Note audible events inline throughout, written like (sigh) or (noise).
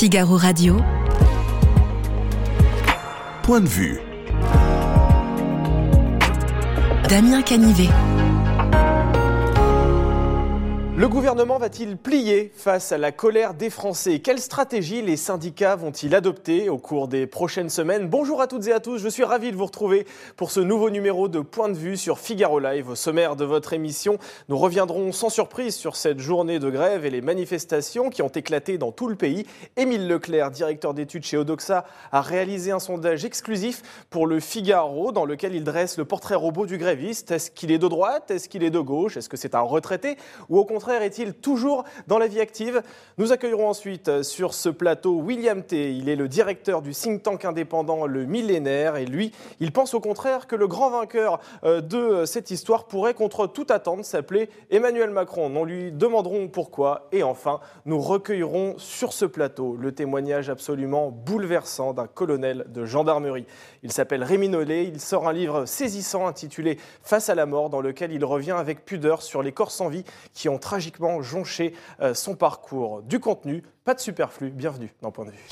Figaro Radio. Point de vue. Damien Canivet. Le gouvernement va-t-il plier face à la colère des Français? Quelle stratégie les syndicats vont-ils adopter au cours des prochaines semaines? Bonjour à toutes et à tous, je suis ravi de vous retrouver pour ce nouveau numéro de Point de vue sur Figaro Live. Au sommaire de votre émission, nous reviendrons sans surprise sur cette journée de grève et les manifestations qui ont éclaté dans tout le pays. Émile Leclerc, directeur d'études chez Odoxa, a réalisé un sondage exclusif pour le Figaro dans lequel il dresse le portrait robot du gréviste. Est-ce qu'il est de droite? Est-ce qu'il est de gauche? Est-ce que c'est un retraité? Ou au contraire est-il toujours dans la vie active Nous accueillerons ensuite euh, sur ce plateau William T. Il est le directeur du think tank indépendant Le Millénaire et lui, il pense au contraire que le grand vainqueur euh, de euh, cette histoire pourrait contre toute attente s'appeler Emmanuel Macron. Nous lui demanderons pourquoi et enfin, nous recueillerons sur ce plateau le témoignage absolument bouleversant d'un colonel de gendarmerie. Il s'appelle Rémi Nollet, il sort un livre saisissant intitulé Face à la mort dans lequel il revient avec pudeur sur les corps sans vie qui ont tragiquement jonché euh, son parcours. Du contenu, pas de superflu. Bienvenue dans Point de vue.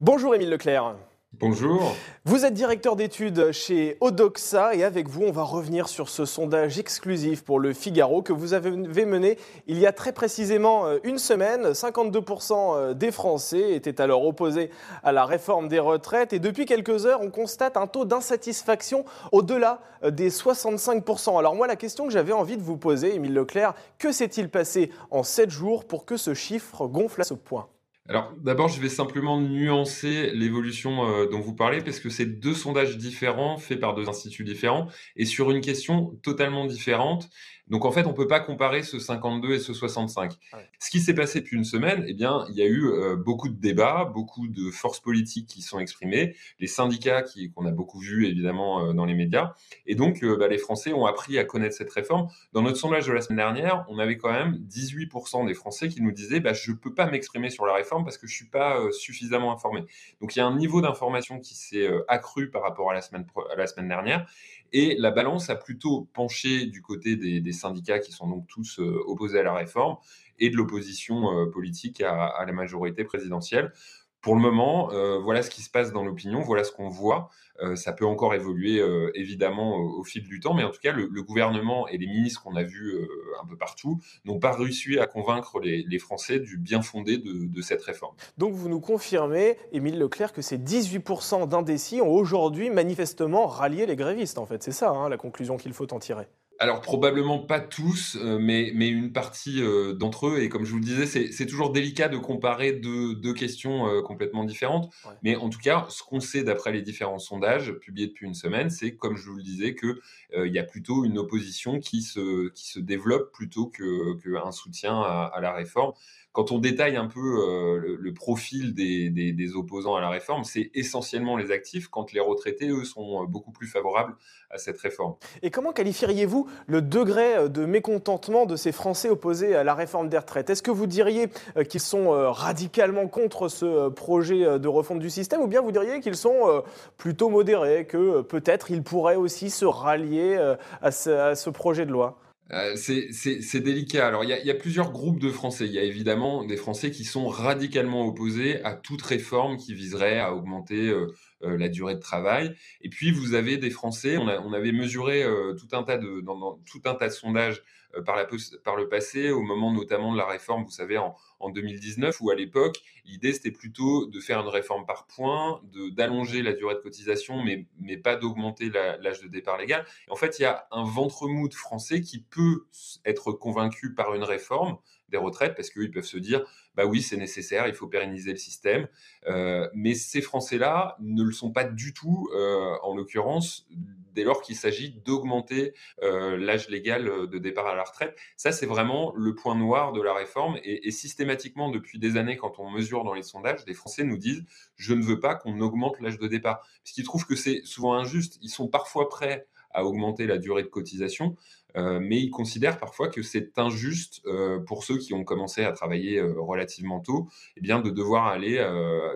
Bonjour Émile Leclerc. Bonjour. Vous êtes directeur d'études chez Odoxa et avec vous, on va revenir sur ce sondage exclusif pour le Figaro que vous avez mené il y a très précisément euh, une semaine. 52% euh, des Français étaient alors opposés à la réforme des retraites et depuis quelques heures, on constate un taux d'insatisfaction au-delà euh, des 65%. Alors moi, la question que j'avais envie de vous poser, Émile Leclerc, que s'est-il passé en 7 jours pour que ce chiffre gonfle à ce point? Alors d'abord, je vais simplement nuancer l'évolution euh, dont vous parlez, parce que c'est deux sondages différents, faits par deux instituts différents, et sur une question totalement différente. Donc en fait, on peut pas comparer ce 52 et ce 65. Ce qui s'est passé depuis une semaine, eh bien, il y a eu euh, beaucoup de débats, beaucoup de forces politiques qui sont exprimées, les syndicats qui qu'on a beaucoup vu évidemment euh, dans les médias, et donc euh, bah, les Français ont appris à connaître cette réforme. Dans notre sondage de la semaine dernière, on avait quand même 18% des Français qui nous disaient bah, je peux pas m'exprimer sur la réforme parce que je suis pas suffisamment informé. Donc il y a un niveau d'information qui s'est accru par rapport à la semaine à la semaine dernière, et la balance a plutôt penché du côté des, syndicats qui sont donc tous euh, opposés à la réforme et de l'opposition euh, politique à, la majorité présidentielle pour le moment, euh, voilà ce qui se passe dans l'opinion, voilà ce qu'on voit. Euh, ça peut encore évoluer euh, évidemment au, fil du temps, mais en tout cas, le, gouvernement et les ministres qu'on a vus un peu partout n'ont pas réussi à convaincre les, Français du bien fondé de, cette réforme. Donc vous nous confirmez, Émile Leclerc, que ces 18% d'indécis ont aujourd'hui manifestement rallié les grévistes, en fait. C'est ça hein, la conclusion qu'il faut en tirer. Alors probablement pas tous, euh, mais, mais une partie euh, d'entre eux. Et comme je vous le disais, c'est toujours délicat de comparer deux, deux questions euh, complètement différentes. Mais en tout cas, ce qu'on sait d'après les différents sondages publiés depuis une semaine, c'est, comme je vous le disais, qu'il il y a plutôt une opposition qui se, qui se développe plutôt qu'un soutien à, à la réforme quand on détaille un peu euh, le, profil des, opposants à la réforme, c'est essentiellement les actifs, quand les retraités, eux, sont euh, beaucoup plus favorables à cette réforme. Et comment qualifieriez-vous le degré euh, de mécontentement de ces Français opposés à la réforme des retraites? Est-ce que vous diriez qu'ils sont radicalement contre ce projet de refonte du système, ou bien vous diriez qu'ils sont plutôt modérés, que peut-être ils pourraient aussi se rallier à ce projet de loi? Euh, c'est délicat. Alors, il y, a, plusieurs groupes de Français. Il y a évidemment des Français qui sont radicalement opposés à toute réforme qui viserait à augmenter euh, euh, la durée de travail. Et puis, vous avez des Français. On, avait mesuré tout un tas de dans, tout un tas de sondages par, la, par le passé, au moment notamment de la réforme, vous savez, en, en 2019, où à l'époque, l'idée c'était plutôt de faire une réforme par points, d'allonger la durée de cotisation, mais, mais pas d'augmenter l'âge de départ légal. en fait, il y a un ventre mou de Français qui peut être convaincu par une réforme des retraites, parce qu'ils peuvent se dire, bah oui, c'est nécessaire, il faut pérenniser le système. Euh, mais ces Français-là ne le sont pas du tout, euh, en l'occurrence, dès lors qu'il s'agit d'augmenter euh, l'âge légal de départ à la retraite. Ça, c'est vraiment le point noir de la réforme. Et, systématiquement, depuis des années, quand on mesure dans les sondages, les Français nous disent, je ne veux pas qu'on augmente l'âge de départ. Parce qu'ils trouvent que c'est souvent injuste. Ils sont parfois prêts à augmenter la durée de cotisation, mais ils considèrent parfois que c'est injuste pour ceux qui ont commencé à travailler relativement tôt, eh bien de devoir aller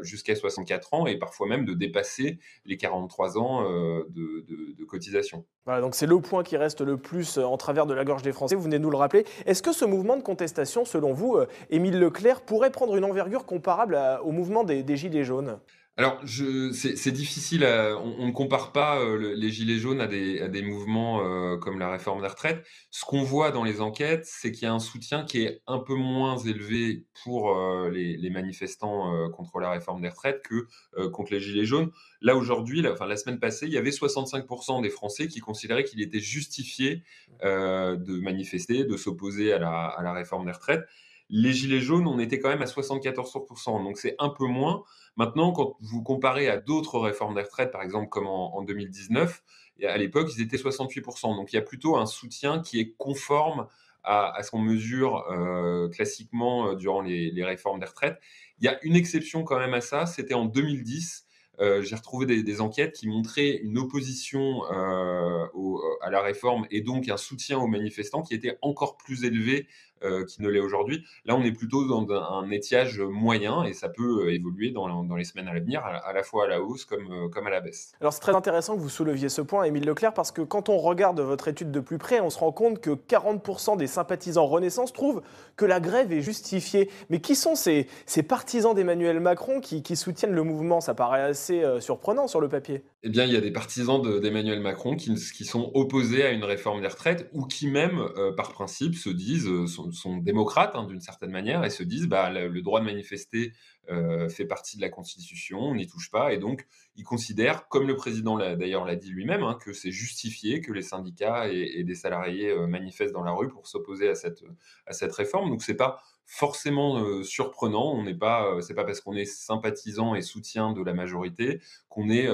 jusqu'à 64 ans et parfois même de dépasser les 43 ans de, de cotisation. Voilà, donc c'est le point qui reste le plus en travers de la gorge des Français, vous venez de nous le rappeler. Est-ce que ce mouvement de contestation, selon vous, Émile Leclerc, pourrait prendre une envergure comparable au mouvement des, des Gilets jaunes? Alors, c'est difficile. on, ne compare pas euh, les gilets jaunes à des, mouvements euh, comme la réforme des retraites. Ce qu'on voit dans les enquêtes, c'est qu'il y a un soutien qui est un peu moins élevé pour euh, les, manifestants contre la réforme des retraites que contre les gilets jaunes. Là aujourd'hui, la, enfin, la semaine passée, il y avait 65% des Français qui considéraient qu'il était justifié de manifester, de s'opposer à la, à la réforme des retraites. Les gilets jaunes, on était quand même à 74%, donc c'est un peu moins. Maintenant, quand vous comparez à d'autres réformes des retraites, par exemple comme en, 2019, à l'époque, ils étaient 68%. Donc il y a plutôt un soutien qui est conforme à, ce qu'on mesure euh, classiquement euh, durant les, réformes des retraites. Il y a une exception quand même à ça, c'était en 2010. Euh, j'ai retrouvé des, enquêtes qui montraient une opposition à la réforme et donc un soutien aux manifestants qui était encore plus élevé euh, qui ne l'est aujourd'hui. Là, on est plutôt dans un, étiage moyen et ça peut euh, évoluer dans, dans les semaines à l'avenir, à, la fois à la hausse comme, euh, comme à la baisse. Alors, c'est très intéressant que vous souleviez ce point, Émile Leclerc, parce que quand on regarde votre étude de plus près, on se rend compte que 40% des sympathisants Renaissance trouvent que la grève est justifiée. Mais qui sont ces, ces partisans d'Emmanuel Macron qui, qui, soutiennent le mouvement? Ça paraît assez surprenant sur le papier. Eh bien, il y a des partisans d'Emmanuel Macron qui, qui, sont opposés à une réforme des retraites ou qui même, par principe, se disent, sont, sont démocrates hein, d'une certaine manière et se disent bah, le, droit de manifester euh, fait partie de la Constitution, on n'y touche pas. Et donc, ils considèrent, comme le président d'ailleurs l'a dit lui-même, hein, que c'est justifié que les syndicats et, des salariés euh, manifestent dans la rue pour s'opposer à cette, à cette réforme. Donc, c'est pas forcément euh, surprenant. On n'est pas, c'est pas parce qu'on est sympathisant et soutien de la majorité qu'on est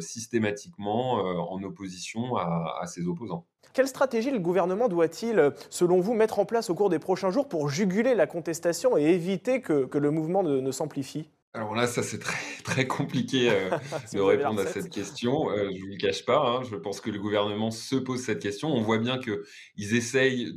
systématiquement en opposition à, à ses opposants. Quelle stratégie le gouvernement doit-il, selon vous, mettre en place au cours des prochains jours pour juguler la contestation et éviter que, le mouvement ne, s'amplifie? Alors là, ça c'est très, (laughs) très compliqué euh, (laughs) de répondre à cette question. Euh, je ne vous le cache pas. Hein. je pense que le gouvernement se pose cette question. On voit bien qu'ils essayent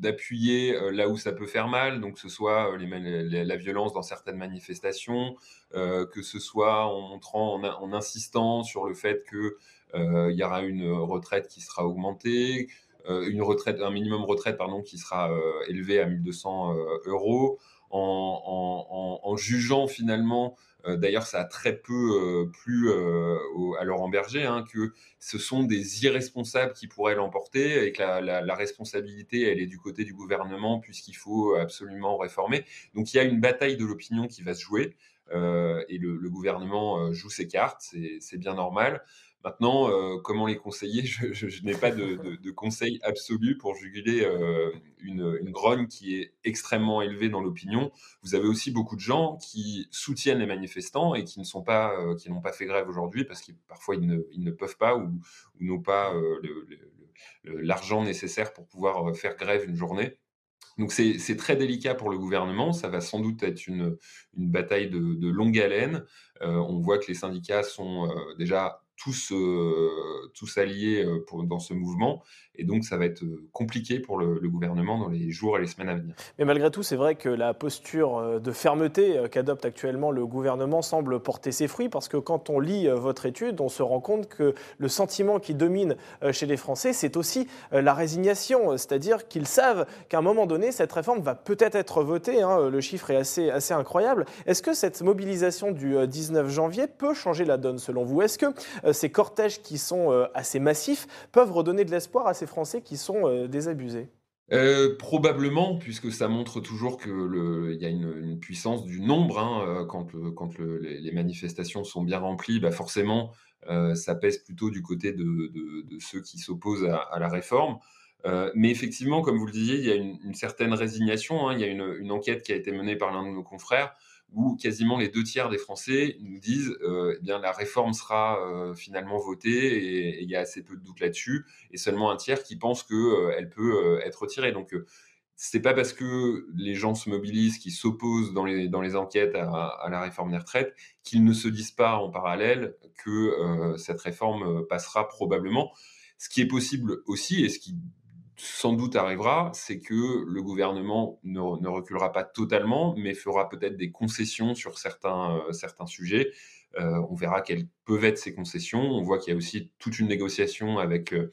d'appuyer de, de, euh, là où ça peut faire mal, donc que ce soit la violence dans certaines manifestations, que ce soit en montrant, en, en insistant sur le fait que euh, il y aura une retraite qui sera augmentée, euh, une retraite, un minimum retraite pardon, qui sera euh, élevé à 1200 euros, en, jugeant finalement D'ailleurs, ça a très peu plu à Laurent Berger hein, que ce sont des irresponsables qui pourraient l'emporter et que la, responsabilité, elle est du côté du gouvernement puisqu'il faut absolument réformer. Donc, il y a une bataille de l'opinion qui va se jouer et le, gouvernement joue ses cartes, c'est bien normal. Maintenant, euh, comment les conseiller? (laughs) Je, n'ai pas de, conseil absolu pour juguler euh, une, grogne qui est extrêmement élevée dans l'opinion. Vous avez aussi beaucoup de gens qui soutiennent les manifestants et qui ne pas, euh, n'ont pas fait grève aujourd'hui parce qu'ils parfois ils ne, peuvent pas ou, n'ont pas l'argent nécessaire pour pouvoir faire grève une journée. Donc c'est très délicat pour le gouvernement, ça va sans doute être une, bataille de, longue haleine. on voit que les syndicats sont déjà tous, euh, tous alliés euh, dans ce mouvement. Et donc, ça va être euh, compliqué pour le, gouvernement dans les jours et les semaines à venir. Mais malgré tout, c'est vrai que la posture de fermeté qu'adopte actuellement le gouvernement semble porter ses fruits, parce que quand on lit votre étude, on se rend compte que le sentiment qui domine chez les Français, c'est aussi la résignation, c'est-à-dire qu'ils savent qu'à un moment donné, cette réforme va peut-être être votée. Hein, le chiffre est assez, assez incroyable. Est-ce que cette mobilisation du 19 janvier peut changer la donne, selon vous? Est-ce que ces cortèges qui sont euh, assez massifs peuvent redonner de l'espoir à ces Français qui sont euh, désabusés probablement, puisque ça montre toujours qu'il y a une, puissance du nombre. Hein, quand, les manifestations sont bien remplies, bah forcément, ça pèse plutôt du côté de, ceux qui s'opposent à, la réforme. mais effectivement, comme vous le disiez, il y a une, certaine résignation. Hein. il y a une, enquête qui a été menée par l'un de nos confrères où quasiment les deux tiers des Français nous disent euh, eh bien la réforme sera euh, finalement votée et il y a assez peu de doute là-dessus, et seulement un tiers qui pense qu'elle euh, elle peut être retirée. Donc c'est pas parce que les gens se mobilisent, qu'ils s'opposent dans les, dans les enquêtes à, la réforme des retraites, qu'ils ne se disent pas en parallèle que cette réforme passera probablement. Ce qui est possible aussi, et ce qui sans doute arrivera, c'est que le gouvernement ne, reculera pas totalement, mais fera peut-être des concessions sur certains, euh, certains sujets. Euh, on verra quelles peuvent être ces concessions. On voit qu'il y a aussi toute une négociation avec euh,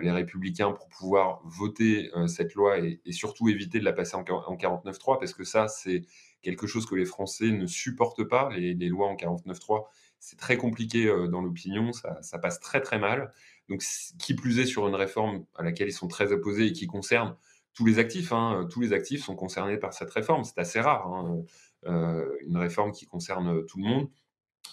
les républicains pour pouvoir voter cette loi et, surtout éviter de la passer en, en 49.3, parce que ça, c'est quelque chose que les Français ne supportent pas, les, lois en 49.3. C'est très compliqué dans l'opinion, ça, ça, passe très très mal. Donc, qui plus est sur une réforme à laquelle ils sont très opposés et qui concerne tous les actifs. Hein, tous les actifs sont concernés par cette réforme. C'est assez rare, hein, euh, une réforme qui concerne tout le monde.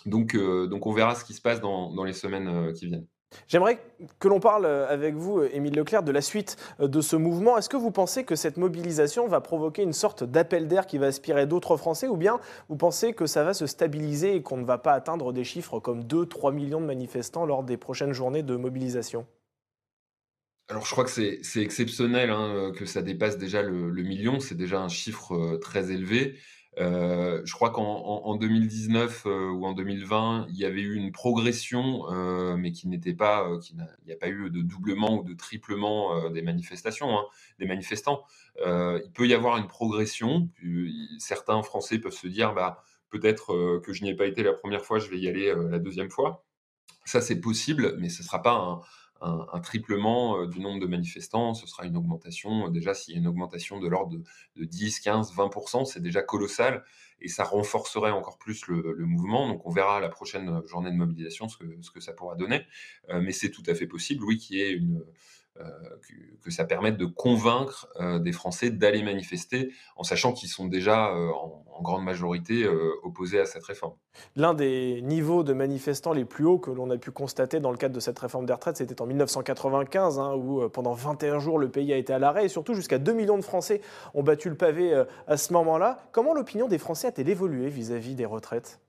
Donc, euh, on verra ce qui se passe dans les semaines euh, qui viennent. J'aimerais que l'on parle avec vous, Émile Leclerc, de la suite de ce mouvement. Est-ce que vous pensez que cette mobilisation va provoquer une sorte d'appel d'air qui va aspirer d'autres Français ou bien vous pensez que ça va se stabiliser et qu'on ne va pas atteindre des chiffres comme 2-3 millions de manifestants lors des prochaines journées de mobilisation? Alors je crois que c'est exceptionnel hein, que ça dépasse déjà le million, c'est déjà un chiffre euh, très élevé. Euh, je crois qu'en 2019 euh, ou en 2020, il y avait eu une progression, euh, mais qui n'était pas, il n'y a pas eu de doublement ou de triplement des manifestations, hein, des manifestants. il peut y avoir une progression. Certains Français peuvent se dire, bah, peut-être que je n'y ai pas été la première fois, je vais y aller la deuxième fois. Ça, c'est possible, mais ce ne sera pas un, triplement euh, du nombre de manifestants, ce sera une augmentation. Déjà, s'il y a une augmentation de l'ordre de, 10, 15, 20%, c'est déjà colossal et ça renforcerait encore plus le, mouvement. Donc, on verra la prochaine journée de mobilisation ce que, ce que ça pourra donner. Euh, mais c'est tout à fait possible, oui, qu'il y ait une, euh, que, ça permette de convaincre euh, des Français d'aller manifester, en sachant qu'ils sont déjà euh, en, grande majorité opposés à cette réforme. L'un des niveaux de manifestants les plus hauts que l'on a pu constater dans le cadre de cette réforme des retraites, c'était en 1995, hein, où pendant 21 jours le pays a été à l'arrêt, et surtout jusqu'à 2 millions de Français ont battu le pavé à ce moment-là. Comment l'opinion des Français a-t-elle évolué vis-à-vis des retraites?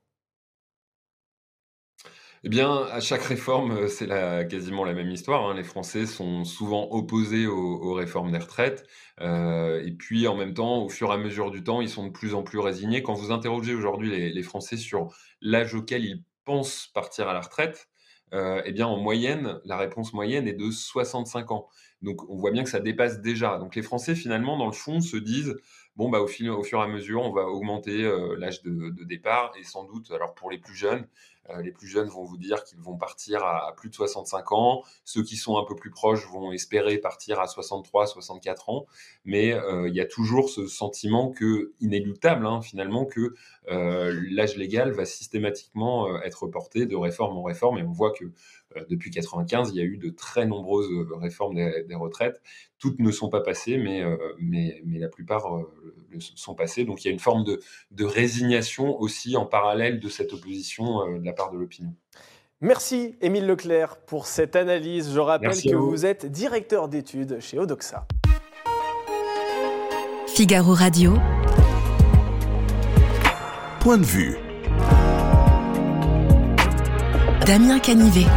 Eh bien, à chaque réforme, euh, c'est quasiment la même histoire. Hein. Les Français sont souvent opposés aux, réformes des retraites. Euh, et puis, en même temps, au fur et à mesure du temps, ils sont de plus en plus résignés. Quand vous interrogez aujourd'hui les, Français sur l'âge auquel ils pensent partir à la retraite, euh, eh bien, en moyenne, la réponse moyenne est de 65 ans. Donc, on voit bien que ça dépasse déjà. Donc, les Français, finalement, dans le fond, se disent bon, bah, au, fur et à mesure, on va augmenter l'âge de, départ. Et sans doute, alors pour les plus jeunes, euh, les plus jeunes vont vous dire qu'ils vont partir à, plus de 65 ans. Ceux qui sont un peu plus proches vont espérer partir à 63, 64 ans. Mais euh, il y a toujours ce sentiment que, inéluctable hein, finalement, que euh, l'âge légal va systématiquement être reporté de réforme en réforme. Et on voit que depuis 95, il y a eu de très nombreuses réformes des, retraites. Toutes ne sont pas passées, mais, mais, mais la plupart sont passées. Donc il y a une forme de, de résignation aussi en parallèle de cette opposition de la part de l'opinion. Merci Émile Leclerc pour cette analyse. Je rappelle que vous. êtes directeur d'études chez Odoxa. Figaro Radio. Point de vue. Damien Canivet.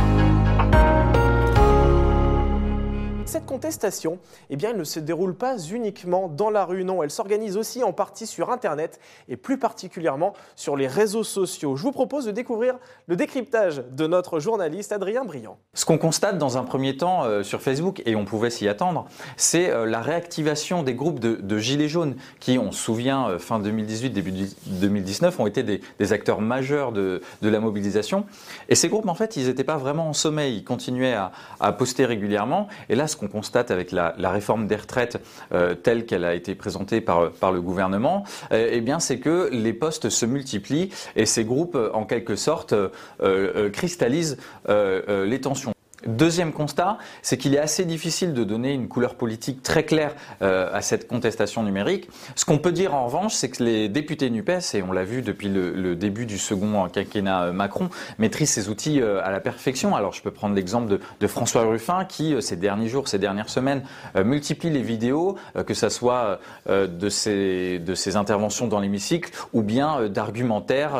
Cette contestation, eh bien, elle ne se déroule pas uniquement dans la rue, non, elle s'organise aussi en partie sur Internet et plus particulièrement sur les réseaux sociaux. Je vous propose de découvrir le décryptage de notre journaliste Adrien Briand. Ce qu'on constate dans un premier temps euh, sur Facebook, et on pouvait s'y attendre, c'est euh, la réactivation des groupes de, Gilets jaunes qui, on se souvient, euh, fin 2018, début 2019, ont été des, acteurs majeurs de, la mobilisation. Et ces groupes, en fait, ils n'étaient pas vraiment en sommeil, ils continuaient à, à poster régulièrement. Et là, ce qu'on constate avec la, réforme des retraites euh, telle qu'elle a été présentée par, le gouvernement, euh, eh bien, c'est que les postes se multiplient et ces groupes, en quelque sorte, euh, cristallisent les tensions. Deuxième constat, c'est qu'il est assez difficile de donner une couleur politique très claire euh, à cette contestation numérique. Ce qu'on peut dire en revanche, c'est que les députés NUPES, et on l'a vu depuis le, début du second quinquennat euh, Macron, maîtrisent ces outils euh, à la perfection. Alors je peux prendre l'exemple de, François Ruffin qui, ces derniers jours, ces dernières semaines, multiplie les vidéos, que ce soit de, ses, de ses interventions dans l'hémicycle ou bien d'argumentaires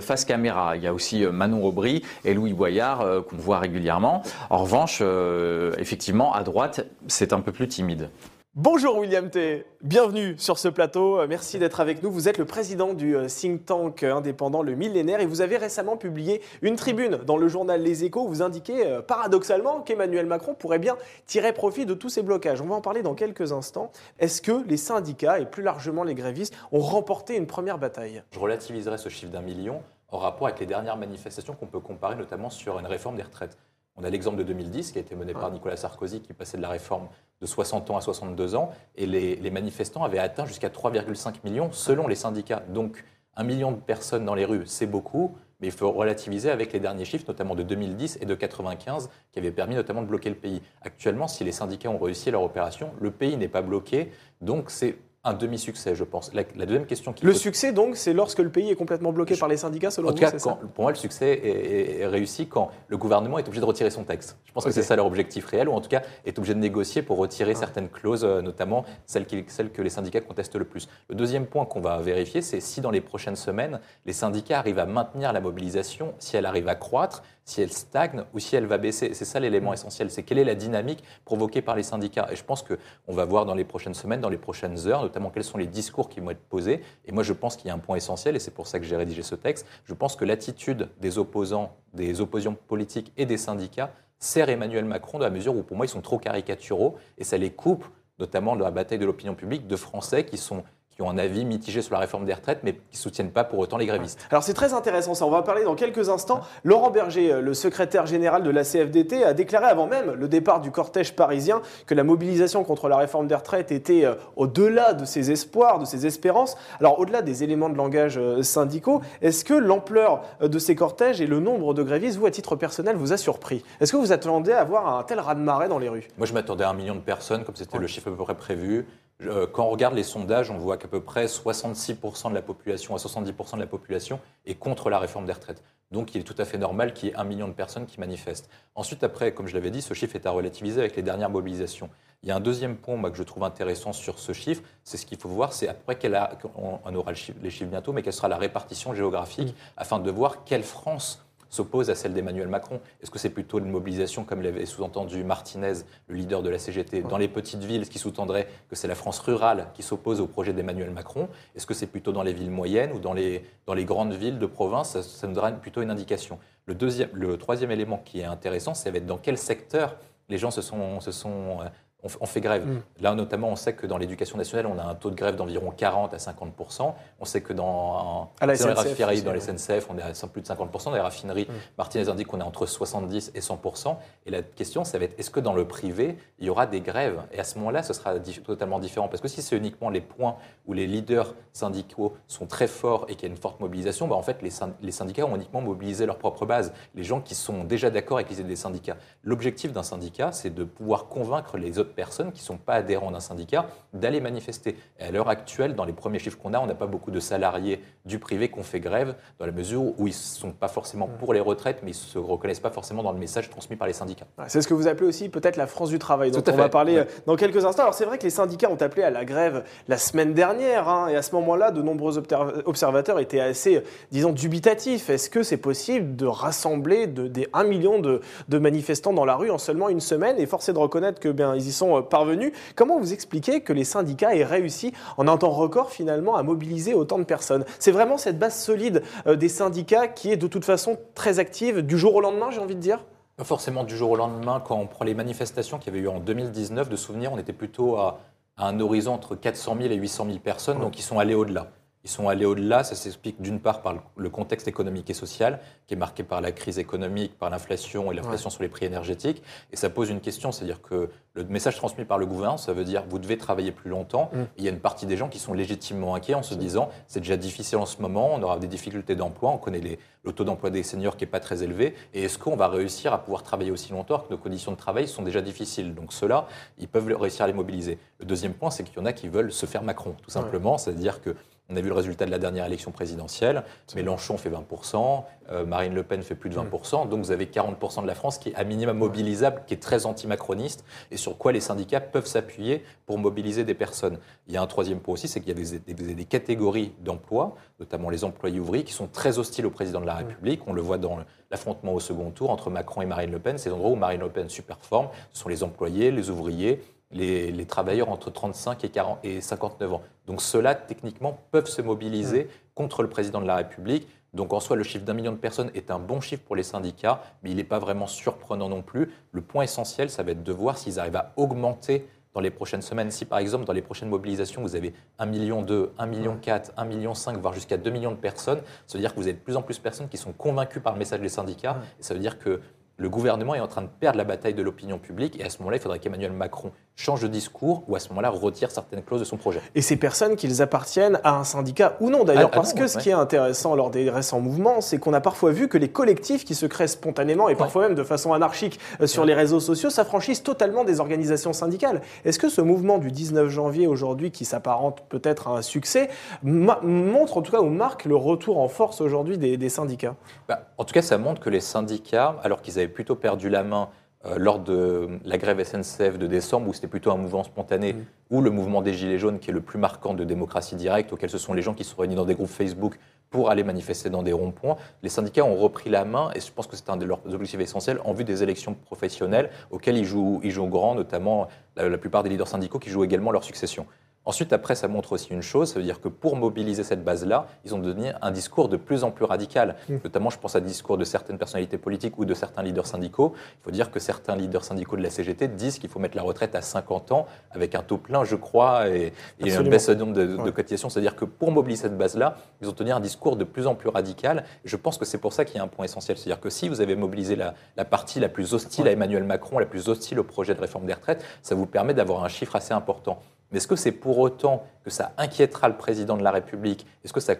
face caméra. Il y a aussi Manon Aubry et Louis Boyard qu'on voit régulièrement. En revanche, euh, effectivement, à droite, c'est un peu plus timide. Bonjour William T. Bienvenue sur ce plateau. Euh, merci d'être avec nous. Vous êtes le président du euh, think tank indépendant Le Millénaire et vous avez récemment publié une tribune dans le journal Les Échos où vous indiquez paradoxalement qu'Emmanuel Macron pourrait bien tirer profit de tous ces blocages. On va en parler dans quelques instants. Est-ce que les syndicats et plus largement les grévistes ont remporté une première bataille? Je relativiserai ce chiffre d'un million en rapport avec les dernières manifestations qu'on peut comparer notamment sur une réforme des retraites. On a l'exemple de 2010 qui a été mené par Nicolas Sarkozy qui passait de la réforme de 60 ans à 62 ans et les, manifestants avaient atteint jusqu'à 3,5 millions selon les syndicats. Donc un million de personnes dans les rues, c'est beaucoup, mais il faut relativiser avec les derniers chiffres, notamment de 2010 et de 95, qui avaient permis notamment de bloquer le pays. Actuellement, si les syndicats ont réussi leur opération, le pays n'est pas bloqué, donc c'est un demi-succès, je pense. La, deuxième question qui Le succès, donc, c'est lorsque le pays est complètement bloqué par les syndicats, selon en tout cas, pour moi, le succès est, réussi quand le gouvernement est obligé de retirer son texte. Je pense que c'est ça leur objectif réel, ou en tout cas est obligé de négocier pour retirer ah. certaines clauses, euh, notamment celles, qui, celles, que les syndicats contestent le plus. Le deuxième point qu'on va vérifier, c'est si dans les prochaines semaines, les syndicats arrivent à maintenir la mobilisation, si elle arrive à croître, si elle stagne ou si elle va baisser. C'est ça l'élément essentiel, c'est quelle est la dynamique provoquée par les syndicats. Et je pense qu'on va voir dans les prochaines semaines, dans les prochaines heures, notamment quels sont les discours qui vont être posés. Et moi, je pense qu'il y a un point essentiel, et c'est pour ça que j'ai rédigé ce texte. Je pense que l'attitude des opposants, des oppositions politiques et des syndicats sert Emmanuel Macron dans la mesure où, pour moi, ils sont trop caricaturaux et ça les coupe notamment de la bataille de l'opinion publique, de Français qui sont qui ont un avis mitigé sur la réforme des retraites, mais qui ne soutiennent pas pour autant les grévistes. Alors c'est très intéressant ça, on va parler dans quelques instants. Laurent Berger, euh, le secrétaire général de la CFDT, a déclaré avant même le départ du cortège parisien que la mobilisation contre la réforme des retraites était euh, au-delà de ses espoirs, de ses espérances. Alors au-delà des éléments de langage euh, syndicaux, est-ce que l'ampleur de ces cortèges et le nombre de grévistes, vous à titre personnel, vous a surpris? Est-ce que vous attendez à avoir un tel raz-de-marée dans les rues? Moi je m'attendais à un million de personnes, comme c'était le chiffre à peu près prévu. Euh, quand on regarde les sondages, on voit qu'à peu près 66% de la population à 70% de la population est contre la réforme des retraites. Donc il est tout à fait normal qu'il y ait un million de personnes qui manifestent. Ensuite, après, comme je l'avais dit, ce chiffre est à relativiser avec les dernières mobilisations. Il y a un deuxième point que je trouve intéressant sur ce chiffre, c'est ce qu'il faut voir, c'est après qu'elle a, on aura les chiffres bientôt, mais quelle sera la répartition géographique afin de voir quelle France s'oppose à celle d'Emmanuel Macron. Est-ce que c'est plutôt une mobilisation, comme l'avait sous-entendu Martinez, le leader de la CGT, dans les petites villes, ce qui sous-tendrait que c'est la France rurale qui s'oppose au projet d'Emmanuel Macron? Est-ce que c'est plutôt dans les villes moyennes ou dans les, dans les grandes villes de province? Ça, nous donnera plutôt une indication. Le, deuxième, le troisième élément qui est intéressant, c'est dans quel secteur les gens se sont, se sont on, fait grève. Mm. Là, notamment, on sait que dans l'éducation nationale, on a un taux de grève d'environ 40 à 50% On sait que dans, les raffineries, dans les SNCF, on est à plus de 50% Dans les raffineries, mm. Martinez indique qu'on est entre 70 et 100% Et la question, ça va être est-ce que dans le privé, il y aura des grèves? Et à ce moment-là, ce sera totalement différent. Parce que si c'est uniquement les points où les leaders syndicaux sont très forts et qu'il y a une forte mobilisation, bah en fait, les, syndicats ont uniquement mobilisé leur propre base. Les gens qui sont déjà d'accord avec les des syndicats. L'objectif d'un syndicat, c'est de pouvoir convaincre les autres personnes qui ne sont pas adhérents d'un syndicat d'aller manifester. Et à l'heure actuelle, dans les premiers chiffres qu'on a, on n'a pas beaucoup de salariés du privé qui ont fait grève, dans la mesure où ils ne sont pas forcément mmh. pour les retraites, mais ils ne se reconnaissent pas forcément dans le message transmis par les syndicats. C'est ce que vous appelez aussi peut-être la France du travail, dont on va parler euh, dans quelques instants. Alors c'est vrai que les syndicats ont appelé à la grève la semaine dernière, hein, et à ce moment-là, de nombreux observateurs étaient assez, euh, disons, dubitatifs. Est-ce que c'est possible de rassembler des 1 million de, de, manifestants dans la rue en seulement une semaine? Et force est de reconnaître que bien ils y sont euh, parvenus. Comment vous expliquez que les syndicats aient réussi en un temps record finalement à mobiliser autant de personnes? C'est vraiment cette base solide euh, des syndicats qui est de toute façon très active du jour au lendemain, j'ai envie de dire? Pas forcément du jour au lendemain. Quand on prend les manifestations qu'il y avait eu en 2019, de souvenir, on était plutôt à, un horizon entre 400 000 et 800 000 personnes, donc ils sont allés au-delà. Ils sont allés au-delà. Ça s'explique d'une part par le contexte économique et social, qui est marqué par la crise économique, par l'inflation et l'inflation sur les prix énergétiques. Et ça pose une question, c'est-à-dire que le message transmis par le gouvernement, ça veut dire vous devez travailler plus longtemps. Mm. il y a une partie des gens qui sont légitimement inquiets en se disant c'est déjà difficile en ce moment, on aura des difficultés d'emploi, on connaît les, le taux d'emploi des seniors qui n'est pas très élevé. Et est-ce qu'on va réussir à pouvoir travailler aussi longtemps que nos conditions de travail sont déjà difficiles? Donc ceux-là, ils peuvent réussir à les mobiliser. Le deuxième point, c'est qu'il y en a qui veulent se faire Macron, tout simplement. C'est-à-dire que on a vu le résultat de la dernière élection présidentielle. Mélenchon fait 20%, euh, Marine Le Pen fait plus de 20%. Donc vous avez 40% de la France qui est à minimum mobilisable, qui est très anti-macroniste, et sur quoi les syndicats peuvent s'appuyer pour mobiliser des personnes. Il y a un troisième point aussi, c'est qu'il y a des, des catégories d'emplois, notamment les employés ouvriers, qui sont très hostiles au président de la République. On le voit dans l'affrontement au second tour entre Macron et Marine Le Pen. C'est endroits où Marine Le Pen superforme, ce sont les employés, les ouvriers, les, travailleurs entre 35 et, 40, et 59 ans. Donc ceux-là, techniquement, peuvent se mobiliser contre le président de la République. Donc en soi, le chiffre d'un million de personnes est un bon chiffre pour les syndicats, mais il n'est pas vraiment surprenant non plus. Le point essentiel, ça va être de voir s'ils arrivent à augmenter dans les prochaines semaines. Si par exemple, dans les prochaines mobilisations, vous avez 1 million 2, 1 million 4, 1 million 5, voire jusqu'à 2 millions de personnes, ça veut dire que vous avez de plus en plus de personnes qui sont convaincues par le message des syndicats. Et ça veut dire que le gouvernement est en train de perdre la bataille de l'opinion publique et à ce moment-là, il faudrait qu'Emmanuel Macron change de discours ou à ce moment-là retire certaines clauses de son projet. Et ces personnes, qu'ils appartiennent à un syndicat ou non d'ailleurs, ah, ah parce que ce qui est intéressant lors des récents mouvements, c'est qu'on a parfois vu que les collectifs qui se créent spontanément et parfois même de façon anarchique euh, sur les réseaux sociaux s'affranchissent totalement des organisations syndicales. Est-ce que ce mouvement du 19 janvier aujourd'hui, qui s'apparente peut-être à un succès, montre en tout cas ou marque le retour en force aujourd'hui des, syndicats? Bah, En tout cas, ça montre que les syndicats, alors qu'ils avaient plutôt perdu la main euh, lors de la grève SNCF de décembre, où c'était plutôt un mouvement spontané, mmh. ou le mouvement des Gilets jaunes, qui est le plus marquant de démocratie directe, auquel ce sont les gens qui sont réunis dans des groupes Facebook pour aller manifester dans des ronds-points, les syndicats ont repris la main, et je pense que c'est un de leurs objectifs essentiels, en vue des élections professionnelles, auxquelles ils jouent, ils jouent grand, notamment la, la plupart des leaders syndicaux qui jouent également leur succession. Ensuite, après, ça montre aussi une chose, ça veut dire que pour mobiliser cette base-là, ils ont donné un discours de plus en plus radical. Mmh. Notamment, je pense à des discours de certaines personnalités politiques ou de certains leaders syndicaux. Il faut dire que certains leaders syndicaux de la CGT disent qu'il faut mettre la retraite à 50 ans avec un taux plein, je crois, et, et une baisse de nombre de, de cotisations. C'est-à-dire que pour mobiliser cette base-là, ils ont tenu un discours de plus en plus radical. je pense que c'est pour ça qu'il y a un point essentiel. C'est-à-dire que si vous avez mobilisé la, la partie la plus hostile à Emmanuel Macron, la plus hostile au projet de réforme des retraites, ça vous permet d'avoir un chiffre assez important. Mais est-ce que c'est pour autant que ça inquiétera le président de la République? Est-ce que ça,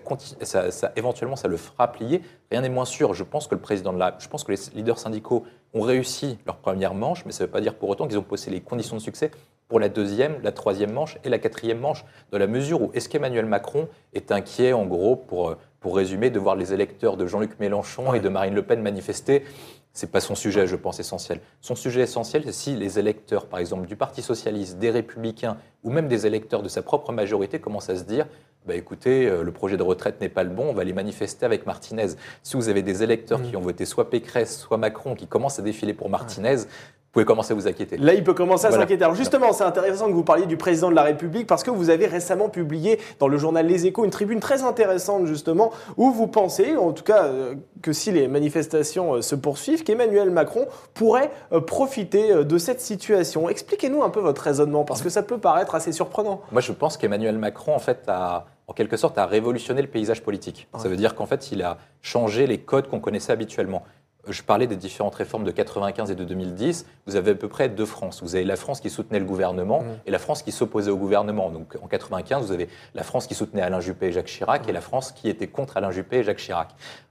éventuellement ça le fera plier? Rien n'est moins sûr. Je pense que le président de la, je pense que les leaders syndicaux ont réussi leur première manche, mais ça ne veut pas dire pour autant qu'ils ont posé les conditions de succès pour la deuxième, la troisième manche et la quatrième manche, dans la mesure où est-ce qu'Emmanuel Macron est inquiet, en gros, pour, pour résumer, de voir les électeurs de Jean-Luc Mélenchon et de Marine Le Pen manifester c'est pas son sujet, je pense, essentiel. Son sujet essentiel, c'est si les électeurs, par exemple, du Parti socialiste, des Républicains, ou même des électeurs de sa propre majorité commencent à se dire, bah écoutez, euh, le projet de retraite n'est pas le bon, on va les manifester avec Martinez. Si vous avez des électeurs mmh. qui ont voté soit Pécresse, soit Macron, qui commencent à défiler pour Martinez, vous pouvez commencer à vous inquiéter. Là, il peut commencer à s'inquiéter. Alors justement, c'est intéressant que vous parliez du président de la République parce que vous avez récemment publié dans le journal Les Échos une tribune très intéressante justement où vous pensez, en tout cas, euh, que si les manifestations euh, se poursuivent, qu'Emmanuel Macron pourrait euh, profiter de cette situation. Expliquez-nous un peu votre raisonnement parce que ça peut paraître assez surprenant. Moi, je pense qu'Emmanuel Macron, en fait, a en quelque sorte, a révolutionné le paysage politique. Ça veut dire qu'en fait, il a changé les codes qu'on connaissait habituellement je parlais des différentes réformes de 95 et de 2010. Vous avez à peu près deux France. Vous avez la France qui soutenait le gouvernement mmh. et la France qui s'opposait au gouvernement. Donc en 95, vous avez la France qui soutenait Alain Juppé et Jacques Chirac et la France qui était contre Alain Juppé et Jacques Chirac.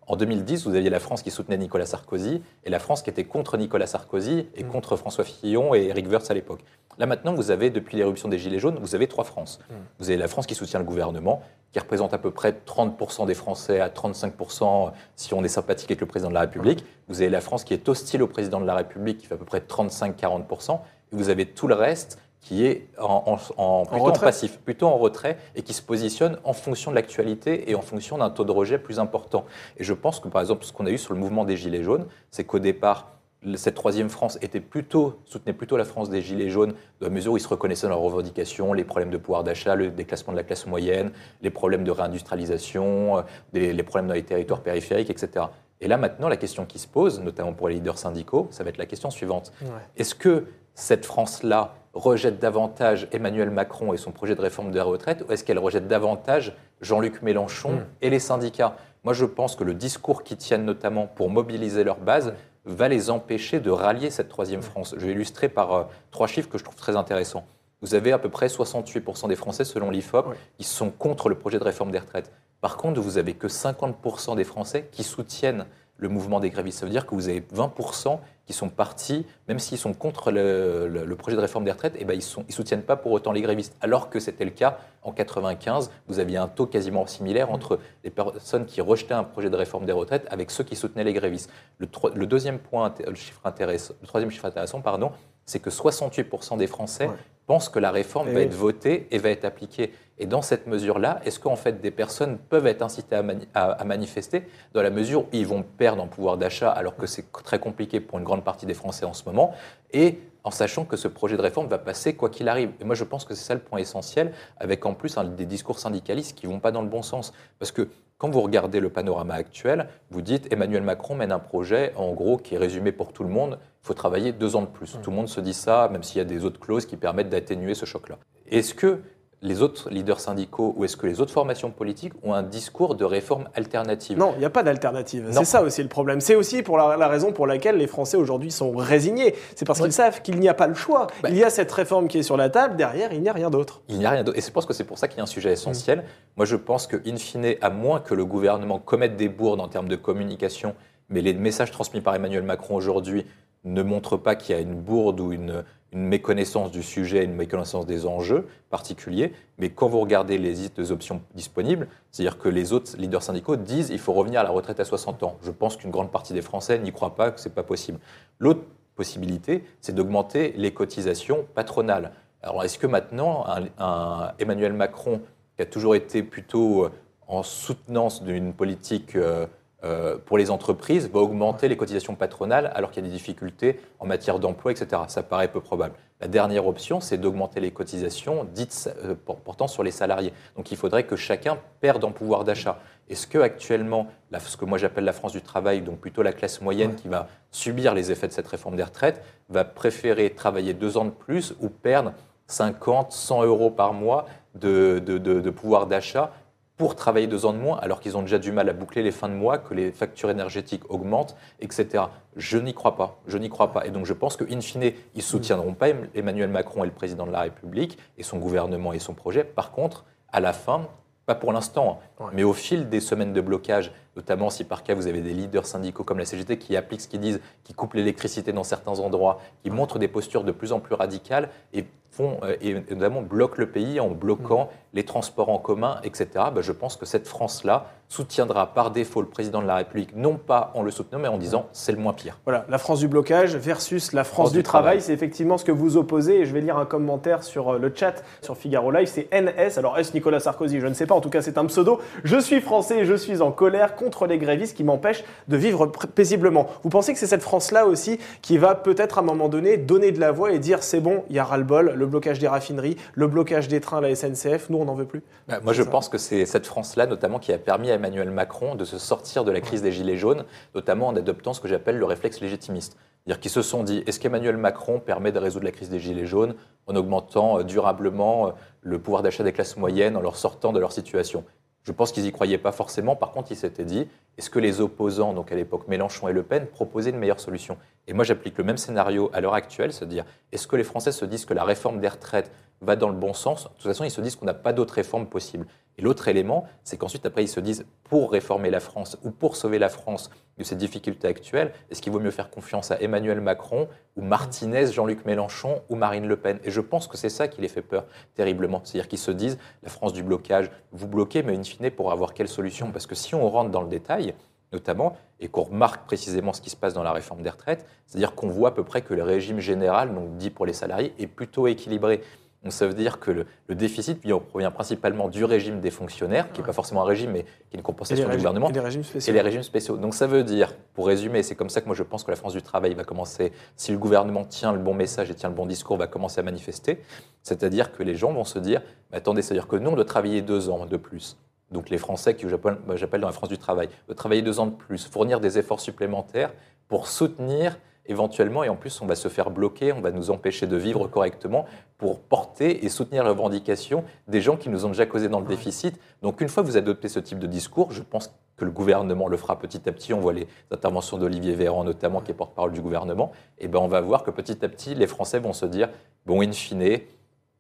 En 2010, vous aviez la France qui soutenait Nicolas Sarkozy et la France qui était contre Nicolas Sarkozy et mmh. contre François Fillon et Éric Woerth à l'époque. Là maintenant, vous avez, depuis l'éruption des Gilets jaunes, vous avez trois France. Mmh. Vous avez la France qui soutient le gouvernement, qui représente à peu près 30% des Français à 35% si on est sympathique avec le président de la République. Vous avez la France qui est hostile au président de la République, qui fait à peu près 35-40%. Et vous avez tout le reste qui est en, plutôt en, passif, plutôt en retrait, et qui se positionne en fonction de l'actualité et en fonction d'un taux de rejet plus important. Et je pense que, par exemple, ce qu'on a eu sur le mouvement des Gilets jaunes, c'est qu'au départ, cette troisième France était plutôt, soutenait plutôt la France des Gilets jaunes, dans la mesure où ils se reconnaissaient dans leurs revendications, les problèmes de pouvoir d'achat, le déclassement de la classe moyenne, les problèmes de réindustrialisation, euh, les, problèmes dans les territoires périphériques, etc. Et là, maintenant, la question qui se pose, notamment pour les leaders syndicaux, ça va être la question suivante. Est-ce que cette France-là rejette davantage Emmanuel Macron et son projet de réforme de la retraite, ou est-ce qu'elle rejette davantage Jean-Luc Mélenchon hmm. et les syndicats? Moi, je pense que le discours qui tiennent notamment pour mobiliser leur base, va les empêcher de rallier cette troisième France. Je vais illustrer par euh, trois chiffres que je trouve très intéressants. Vous avez à peu près 68% des Français, selon l'IFOP, qui sont contre le projet de réforme des retraites. Par contre, vous avez que 50% des Français qui soutiennent le mouvement des grévistes. Ça veut dire que vous avez 20% qui sont partis, même s'ils sont contre le, projet de réforme des retraites, et eh ben ils ne ils soutiennent pas pour autant les grévistes. Alors que c'était le cas en 95, vous aviez un taux quasiment similaire entre les personnes qui rejetaient un projet de réforme des retraites avec ceux qui soutenaient les grévistes. Le, le deuxième point, le, chiffre intéressant, le troisième chiffre intéressant, pardon, c'est que 68% des Français pensent que la réforme va être votée et va être appliquée. Et dans cette mesure-là, est-ce qu'en fait des personnes peuvent être incitées à, manifester dans la mesure où ils vont perdre en pouvoir d'achat alors que c'est très compliqué pour une grande partie des Français en ce moment Et en sachant que ce projet de réforme va passer quoi qu'il arrive? Et moi, je pense que c'est ça le point essentiel, avec en plus des discours syndicalistes qui vont pas dans le bon sens. Parce que quand vous regardez le panorama actuel, vous dites Emmanuel Macron mène un projet, en gros, qui est résumé pour tout le monde. Faut travailler deux ans de plus. Tout le monde se dit ça, même s'il y a des autres clauses qui permettent d'atténuer ce choc-là. Est-ce que les autres leaders syndicaux ou est-ce que les autres formations politiques ont un discours de réforme alternative? Non, il n'y a pas d'alternative. C'est ça aussi le problème. C'est aussi pour la, raison pour laquelle les Français aujourd'hui sont résignés. C'est parce qu'ils savent qu'il n'y a pas le choix. Bah. il y a cette réforme qui est sur la table, derrière, il n'y a rien d'autre. Il n'y a rien d'autre. Et c'est parce que c'est pour ça qu'il y a un sujet essentiel. Mm. Moi, je pense que, in fine, à moins que le gouvernement commette des bourdes en termes de communication, mais les messages transmis par Emmanuel Macron aujourd'hui ne montrent pas qu'il y a une bourde ou une, méconnaissance du sujet, une méconnaissance des enjeux particuliers. Mais quand vous regardez les options disponibles, c'est-à-dire que les autres leaders syndicaux disent qu'il faut revenir à la retraite à 60 ans. Je pense qu'une grande partie des Français n'y croient pas, que ce n'est pas possible. L'autre possibilité, c'est d'augmenter les cotisations patronales. Alors est-ce que maintenant, un, Emmanuel Macron, qui a toujours été plutôt euh, en soutenance d'une politique euh, euh, pour les entreprises va augmenter les cotisations patronales alors qu'il y a des difficultés en matière d'emploi, etc. Ça paraît peu probable. La dernière option, c'est d'augmenter les cotisations dites euh, portant sur les salariés. Donc il faudrait que chacun perde en pouvoir d'achat. Est-ce que actuellement, ce que moi j'appelle la France du travail, donc plutôt la classe moyenne qui va subir les effets de cette réforme des retraites, va préférer travailler deux ans de plus ou perdre 50, 100 euros par mois de, de pouvoir d'achat pour travailler deux ans de moins, alors qu'ils ont déjà du mal à boucler les fins de mois, que les factures énergétiques augmentent, etc. Je n'y crois pas. Je n'y crois pas. Et donc je pense qu'in fine, ils soutiendront pas Emmanuel Macron et le président de la République et son gouvernement et son projet. Par contre, à la fin, pas pour l'instant, mais au fil des semaines de blocage, notamment si par cas vous avez des leaders syndicaux comme la CGT qui appliquent ce qu'ils disent, qui coupent l'électricité dans certains endroits, qui montrent des postures de plus en plus radicales et font euh, et notamment bloquent le pays en bloquant les transports en commun, etc. Bah, je pense que cette France-là soutiendra par défaut le président de la République, non pas en le soutenant, mais en disant c'est le moins pire. Voilà, la France du blocage versus la France, du, travail, c'est effectivement ce que vous opposez. Et je vais lire un commentaire sur euh, le chat sur Figaro Live, c'est NS. Alors est-ce Nicolas Sarkozy Je ne sais pas, en tout cas c'est un pseudo. Je suis français et je suis en colère contre les grévistes qui m'empêchent de vivre paisiblement. Vous pensez que c'est cette France-là aussi qui va peut-être à un moment donné donner de la voix et dire c'est bon, il y a ras-le-bol, le blocage des raffineries, le blocage des trains à la SNCF, nous on n'en veut plus? Bah, Moi je pense que c'est cette France-là notamment qui a permis à Emmanuel Macron de se sortir de la crise des Gilets jaunes, notamment en adoptant ce que j'appelle le réflexe légitimiste. C'est-à-dire qu'ils se sont dit, est-ce qu'Emmanuel Macron permet de résoudre la crise des Gilets jaunes en augmentant euh, durablement euh, le pouvoir d'achat des classes moyennes, en leur sortant de leur situation? Je pense qu'ils n'y croyaient pas forcément. Par contre, ils s'étaient dit, est-ce que les opposants, donc à l'époque Mélenchon et Le Pen, proposaient une meilleure solution? Et moi, j'applique le même scénario à l'heure actuelle, c'est-à-dire, est-ce que les Français se disent que la réforme des retraites va dans le bon sens De toute façon, ils se disent qu'on n'a pas d'autre réforme possible. Et l'autre élément, c'est qu'ensuite, après, ils se disent, pour réformer la France ou pour sauver la France de ces difficultés actuelles, est-ce qu'il vaut mieux faire confiance à Emmanuel Macron ou Martinez, Jean-Luc Mélenchon ou Marine Le Pen? Et je pense que c'est ça qui les fait peur terriblement. C'est-à-dire qu'ils se disent, la France du blocage, vous bloquez, mais in fine, pour avoir quelle solution? Parce que si on rentre dans le détail, notamment, et qu'on remarque précisément ce qui se passe dans la réforme des retraites, c'est-à-dire qu'on voit à peu près que le régime général, donc dit pour les salariés, est plutôt équilibré. Donc ça veut dire que le, déficit provient principalement du régime des fonctionnaires, qui n'est pas forcément un régime, mais qui est une compensation du gouvernement. Et les régimes spéciaux. Et les régimes spéciaux. Donc ça veut dire, pour résumer, c'est comme ça que moi je pense que la France du travail va commencer, si le gouvernement tient le bon message et tient le bon discours, va commencer à manifester. C'est-à-dire que les gens vont se dire, attendez, c'est-à-dire que nous, on doit travailler deux ans de plus. Donc les Français, que j'appelle dans la France du travail, de travailler deux ans de plus, fournir des efforts supplémentaires pour soutenir éventuellement, et en plus on va se faire bloquer, on va nous empêcher de vivre correctement pour porter et soutenir les revendications des gens qui nous ont déjà causé dans le déficit. Donc une fois que vous adoptez ce type de discours, je pense que le gouvernement le fera petit à petit. On voit les interventions d'Olivier Véran notamment, qui est porte-parole du gouvernement. Et ben on va voir que petit à petit, les Français vont se dire, bon, in fine,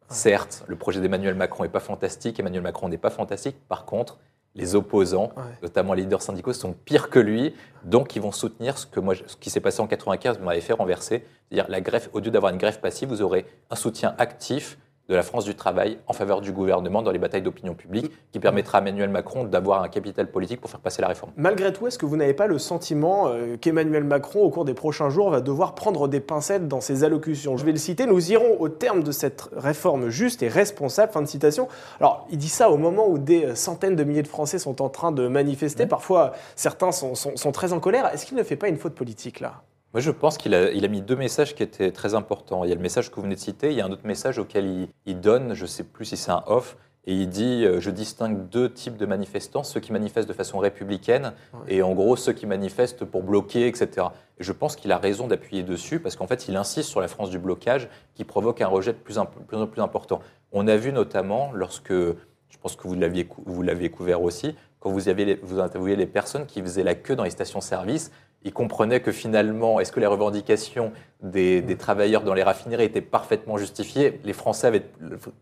certes, le projet d'Emmanuel Macron n'est pas fantastique, Emmanuel Macron n'est pas fantastique, par contre, les opposants, notamment les leaders syndicaux, sont pires que lui, donc ils vont soutenir ce, que moi, ce qui s'est passé en 95, m'avait fait renverser. C'est-à-dire, la greffe, au lieu d'avoir une greffe passive, vous aurez un soutien actif de la France du travail en faveur du gouvernement dans les batailles d'opinion publique, qui permettra à Emmanuel Macron d'avoir un capital politique pour faire passer la réforme. Malgré tout, est-ce que vous n'avez pas le sentiment euh, qu'Emmanuel Macron, au cours des prochains jours, va devoir prendre des pincettes dans ses allocutions? Je vais le citer, nous irons au terme de cette réforme juste et responsable, fin de citation. Alors, il dit ça au moment où des centaines de milliers de Français sont en train de manifester, parfois certains sont, sont très en colère. Est-ce qu'il ne fait pas une faute politique là? Moi, je pense qu'il a, il a mis deux messages qui étaient très importants. Il y a le message que vous venez de citer, il y a un autre message auquel il, il donne, je ne sais plus si c'est un off, et il dit euh, Je distingue deux types de manifestants, ceux qui manifestent de façon républicaine Ouais. et en gros ceux qui manifestent pour bloquer, etc. Et je pense qu'il a raison d'appuyer dessus parce qu'en fait, il insiste sur la France du blocage qui provoque un rejet de plus en plus, important. On a vu notamment lorsque, je pense que vous l'aviez, cou- vous l'aviez couvert aussi, quand vous, aviez les, vous interviewez les personnes qui faisaient la queue dans les stations-service, ils comprenaient que finalement, est-ce que les revendications des, des travailleurs dans les raffineries étaient parfaitement justifiées? Les Français avaient,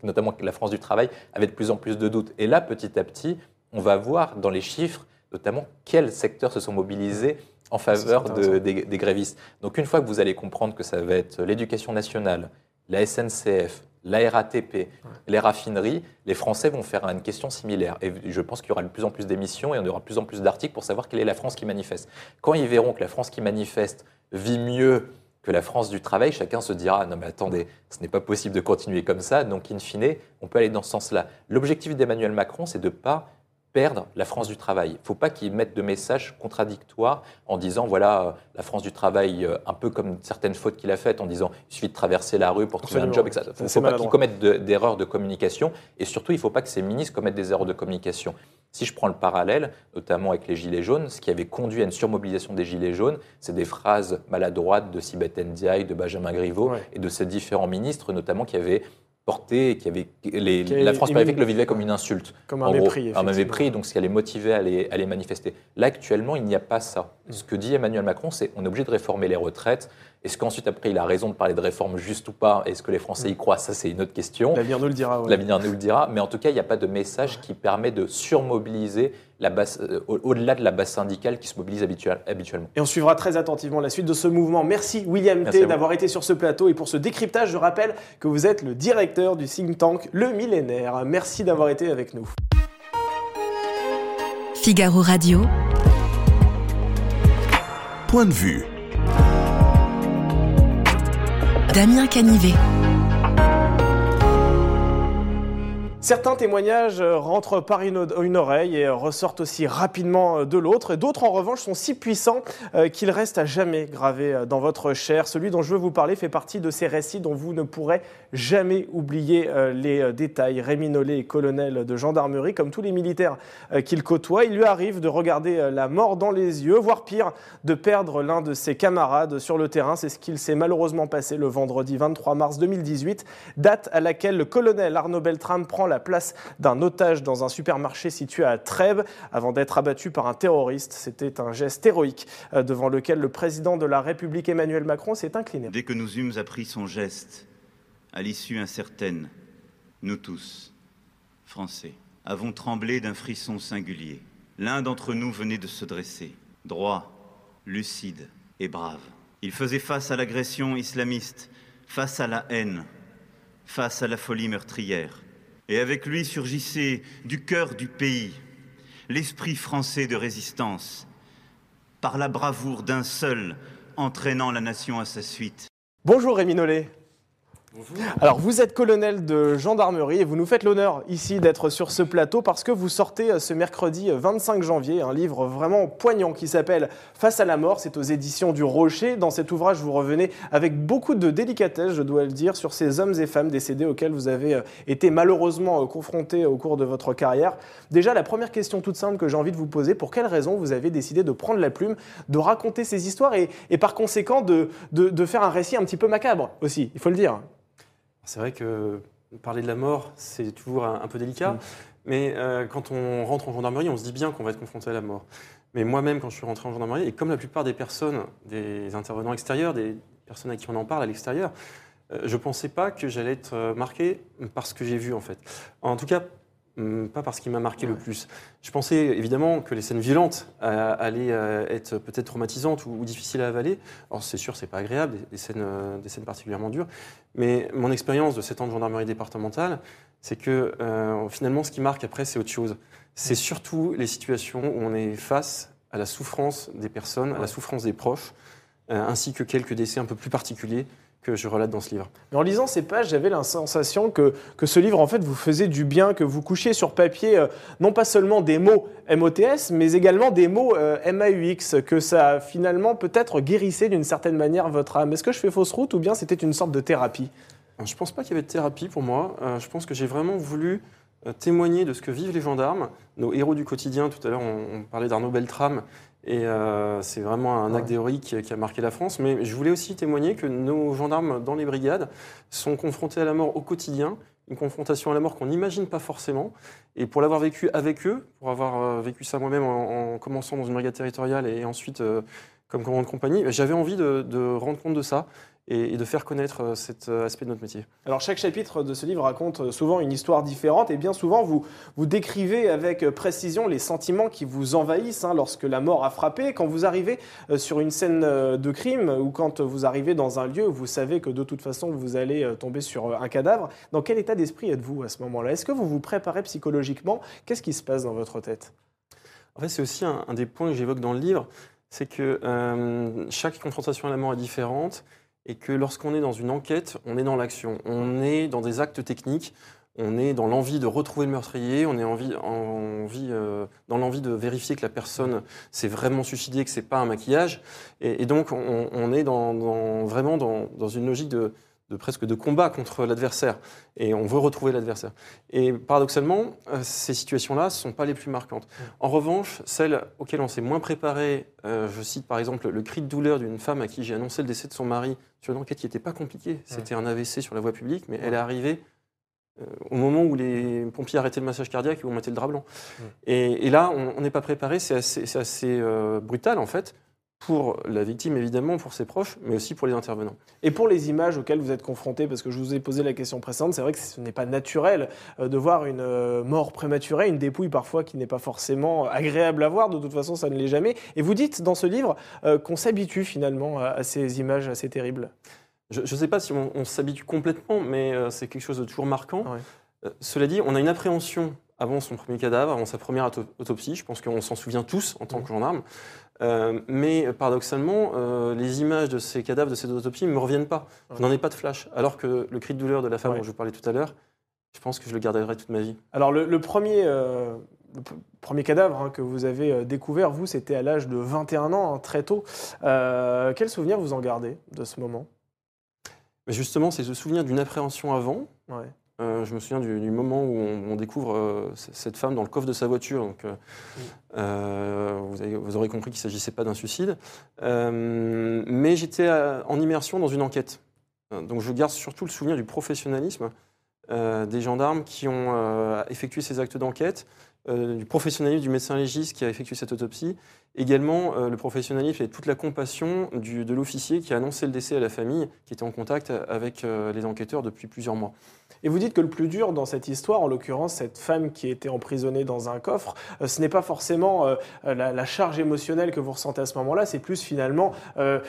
notamment la France du travail, avaient de plus en plus de doutes. Et là, petit à petit, on va voir dans les chiffres, notamment, quels secteurs se sont mobilisés en faveur de- des grévistes. Donc une fois que vous allez comprendre que ça va être l'éducation nationale, la SNCF, la RATP, les raffineries, les Français vont faire une question similaire. Et je pense qu'il y aura de plus en plus d'émissions et on aura de plus en plus d'articles pour savoir quelle est la France qui manifeste. Quand ils verront que la France qui manifeste vit mieux que la France du travail, chacun se dira non mais attendez, ce n'est pas possible de continuer comme ça. Donc in fine, on peut aller dans ce sens-là. L'objectif d'Emmanuel Macron, c'est de ne pas perdre la France du travail. Il ne faut pas qu'il mette de messages contradictoires en disant voilà la France du travail euh, un peu comme certaines fautes qu'il a faites en disant il suffit de traverser la rue pour trouver un job etc. Il ne faut pas maladroit. qu'il commette de- d'erreurs de communication et surtout il ne faut pas que ces ministres commettent des erreurs de communication. Si je prends le parallèle, notamment avec les Gilets jaunes, ce qui avait conduit à une surmobilisation des Gilets jaunes, c'est des phrases maladroites de Sibeth Ndiaye, de Benjamin Griveaux Ouais. et de ces différents ministres, notamment qui avaient qui les- Qui la France périphérique le vivait comme une insulte. Comme En un gros, mépris. un mépris, donc ce qui allait motiver à les, à les manifester. Là, actuellement, il n'y a pas ça. Mm. Ce que dit Emmanuel Macron, c'est on est obligé de réformer les retraites. Est-ce qu'ensuite, après, il a raison de parler de réforme juste ou pas? Est-ce que les Français y croient? Ça, c'est une autre question. L'avenir nous le dira. ouais. L'avenir nous le dira. Mais en tout cas, il n'y a pas de message qui permet de surmobiliser la base, euh, au- au-delà de la base syndicale qui se mobilise habituel- habituellement. Et on suivra très attentivement la suite de ce mouvement. Merci William Merci T d'avoir été sur ce plateau et pour ce décryptage, je rappelle que vous êtes le directeur du think tank Le Millénaire. Merci d'avoir été avec nous. Figaro Radio. Point de vue. Damien Canivet. Certains témoignages euh, rentrent par une, oreille et euh, ressortent aussi rapidement euh, de l'autre. D'autres, en revanche, sont si puissants qu'ils restent à jamais gravés dans votre chair. Celui dont je veux vous parler fait partie de ces récits dont vous ne pourrez jamais oublier les détails. Rémi Nollet est colonel de gendarmerie. Comme tous les militaires qu'il côtoie, il lui arrive de regarder la mort dans les yeux, voire pire, de perdre l'un de ses camarades sur le terrain. C'est ce qu'il s'est malheureusement passé le vendredi 23 mars 2018, date à laquelle le colonel Arnaud Beltrame prend la place d'un otage dans un supermarché situé à Trèbes avant d'être abattu par un terroriste. C'était un geste héroïque euh, devant lequel le président de la République Emmanuel Macron s'est incliné. Dès que nous eûmes appris son geste, à l'issue incertaine, nous tous, Français, avons tremblé d'un frisson singulier. L'un d'entre nous venait de se dresser, droit, lucide et brave. Il faisait face à l'agression islamiste, face à la haine, face à la folie meurtrière. Et avec lui surgissait du cœur du pays l'esprit français de résistance, par la bravoure d'un seul entraînant la nation à sa suite. Bonjour Rémi Nollet. Alors vous êtes colonel de gendarmerie et vous nous faites l'honneur ici d'être sur ce plateau parce que vous sortez euh, ce mercredi 25 janvier un livre vraiment poignant qui s'appelle Face à la mort, c'est aux éditions du Rocher. Dans cet ouvrage, vous revenez avec beaucoup de délicatesse, je dois le dire, sur ces hommes et femmes décédés auxquels vous avez euh, été malheureusement euh, confrontés au cours de votre carrière. Déjà, la première question toute simple que j'ai envie de vous poser, pour quelles raisons vous avez décidé de prendre la plume, de raconter ces histoires et, par conséquent de faire un récit un petit peu macabre aussi, il faut le dire. C'est vrai que parler de la mort, c'est toujours un, un peu délicat. Mm. Mais euh, quand on rentre en gendarmerie, on se dit bien qu'on va être confronté à la mort. Mais moi-même, quand je suis rentré en gendarmerie, et comme la plupart des personnes, des intervenants extérieurs, des personnes à qui on en parle à l'extérieur, euh, je ne pensais pas que j'allais être euh, marqué par ce que j'ai vu, en fait. En tout cas, pas parce qu'il m'a marqué le plus. Je pensais évidemment que les scènes violentes euh, allaient euh, être peut-être traumatisantes ou, ou difficiles à avaler. Alors c'est sûr, c'est pas agréable, des, des scènes, euh, des scènes particulièrement dures. Mais mon expérience de 7 ans de gendarmerie départementale, c'est que finalement, ce qui marque après, c'est autre chose. C'est surtout les situations où on est face à la souffrance des personnes, à la souffrance des proches, ainsi que quelques décès un peu plus particuliers que je relate dans ce livre. Mais en lisant ces pages, j'avais la sensation que, que ce livre, en fait, vous faisait du bien, que vous couchiez sur papier euh, non pas seulement des mots MOTS, mais également des mots euh, MAUX, que ça finalement peut-être guérissait d'une certaine manière votre âme. Est-ce que je fais fausse route ou bien c'était une sorte de thérapie? Je ne pense pas qu'il y avait de thérapie pour moi. Euh, je pense que j'ai vraiment voulu euh, témoigner de ce que vivent les gendarmes, nos héros du quotidien. Tout à l'heure, on, on parlait d'Arnaud Beltrame. Et euh, c'est vraiment un acte héroïque qui, qui a marqué la France. Mais je voulais aussi témoigner que nos gendarmes dans les brigades sont confrontés à la mort au quotidien, une confrontation à la mort qu'on n'imagine pas forcément. Et pour l'avoir vécu avec eux, pour avoir euh, vécu ça moi-même en, en commençant dans une brigade territoriale et ensuite euh, comme commandant de compagnie, j'avais envie de, de rendre compte de ça et, et de faire connaître euh, cet euh, aspect de notre métier. Alors chaque chapitre de ce livre raconte euh, souvent une histoire différente et bien souvent vous, vous décrivez avec précision les sentiments qui vous envahissent hein, lorsque la mort a frappé. Quand vous arrivez sur une scène de crime ou quand vous arrivez dans un lieu où vous savez que de toute façon vous allez tomber sur un cadavre, dans quel état d'esprit êtes-vous à ce moment-là? Est-ce que vous vous préparez psychologiquement? Qu'est-ce qui se passe dans votre tête? En fait, c'est aussi un, un des points que j'évoque dans le livre, c'est que euh, chaque confrontation à la mort est différente et que lorsqu'on est dans une enquête, on est dans l'action, on est dans des actes techniques, on est dans l'envie de retrouver le meurtrier, on est envie, euh, dans l'envie de vérifier que la personne s'est vraiment suicidée, que c'est pas un maquillage, et, donc on, est vraiment dans une logique de, de presque de combat contre l'adversaire, et on veut retrouver l'adversaire. Et paradoxalement, euh, ces situations-là ne sont pas les plus marquantes. En revanche, celles auxquelles on s'est moins préparé, euh, je cite par exemple le cri de douleur d'une femme à qui j'ai annoncé le décès de son mari sur une enquête qui n'était pas compliquée. C'était un AVC sur la voie publique, mais elle est arrivée euh, au moment où les pompiers arrêtaient le massage cardiaque et où on mettait le drap blanc. Et, et là, on n'est pas préparé, c'est assez, euh, brutal en fait, pour la victime évidemment, pour ses proches, mais aussi pour les intervenants. Et pour les images auxquelles vous êtes confrontés, parce que je vous ai posé la question précédente, c'est vrai que ce n'est pas naturel euh, de voir une euh, mort prématurée, une dépouille parfois qui n'est pas forcément agréable à voir, de toute façon ça ne l'est jamais. Et vous dites dans ce livre euh, qu'on s'habitue finalement à, ces images assez terribles. Je ne sais pas si on, on s'habitue complètement, mais c'est quelque chose de toujours marquant. Ouais. Euh, cela dit, on a une appréhension avant son premier cadavre, avant sa première auto- autopsie. Je pense qu'on s'en souvient tous en tant que gendarme. Euh, mais paradoxalement, euh, les images de ces cadavres, de ces autopsies ne me reviennent pas. Je n'en ai pas de flash. Alors que le cri de douleur de la femme Ouais. dont je vous parlais tout à l'heure, je pense que je le garderai toute ma vie. Alors le, le premier, euh, le premier cadavre hein, que vous avez découvert, vous, c'était à l'âge de 21 ans, hein, très tôt. Quel souvenir vous en gardez de ce moment? Mais justement, c'est ce souvenir d'une appréhension avant. Ouais. Euh, je me souviens du, du moment où on, on découvre euh, cette femme dans le coffre de sa voiture. Donc, euh, vous, avez- vous aurez compris qu'il ne s'agissait pas d'un suicide. Mais j'étais en immersion dans une enquête. Donc je garde surtout le souvenir du professionnalisme des gendarmes qui ont effectué ces actes d'enquête, euh, du professionnalisme du médecin légiste qui a effectué cette autopsie, également euh, le professionnalisme et toute la compassion de l'officier qui a annoncé le décès à la famille, qui était en contact avec euh, les enquêteurs depuis plusieurs mois. Et vous dites que le plus dur dans cette histoire, en l'occurrence cette femme qui était emprisonnée dans un coffre, ce n'est pas forcément la, charge émotionnelle que vous ressentez à ce moment-là, c'est plus finalement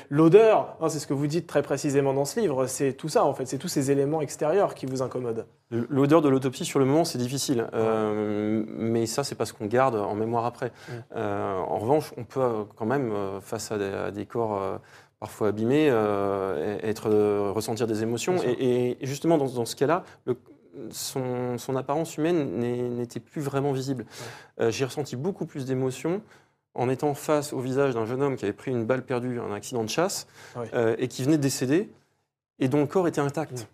l'odeur. Hein, c'est ce que vous dites très précisément dans ce livre. C'est tout ça en fait, c'est tous ces éléments extérieurs qui vous incommodent. L'odeur de l'autopsie, sur le moment, c'est difficile. Euh, mais ça, c'est pas ce qu'on garde en mémoire après. Euh, en revanche, on peut euh, quand même, face à des, à des corps euh, parfois abîmés, être, ressentir des émotions. Et, et justement, dans, dans ce cas-là, son, son apparence humaine n'était plus vraiment visible. J'ai ressenti beaucoup plus d'émotions en étant face au visage d'un jeune homme qui avait pris une balle perdue, un accident de chasse, Ouais. et qui venait de décéder, et dont le corps était intact.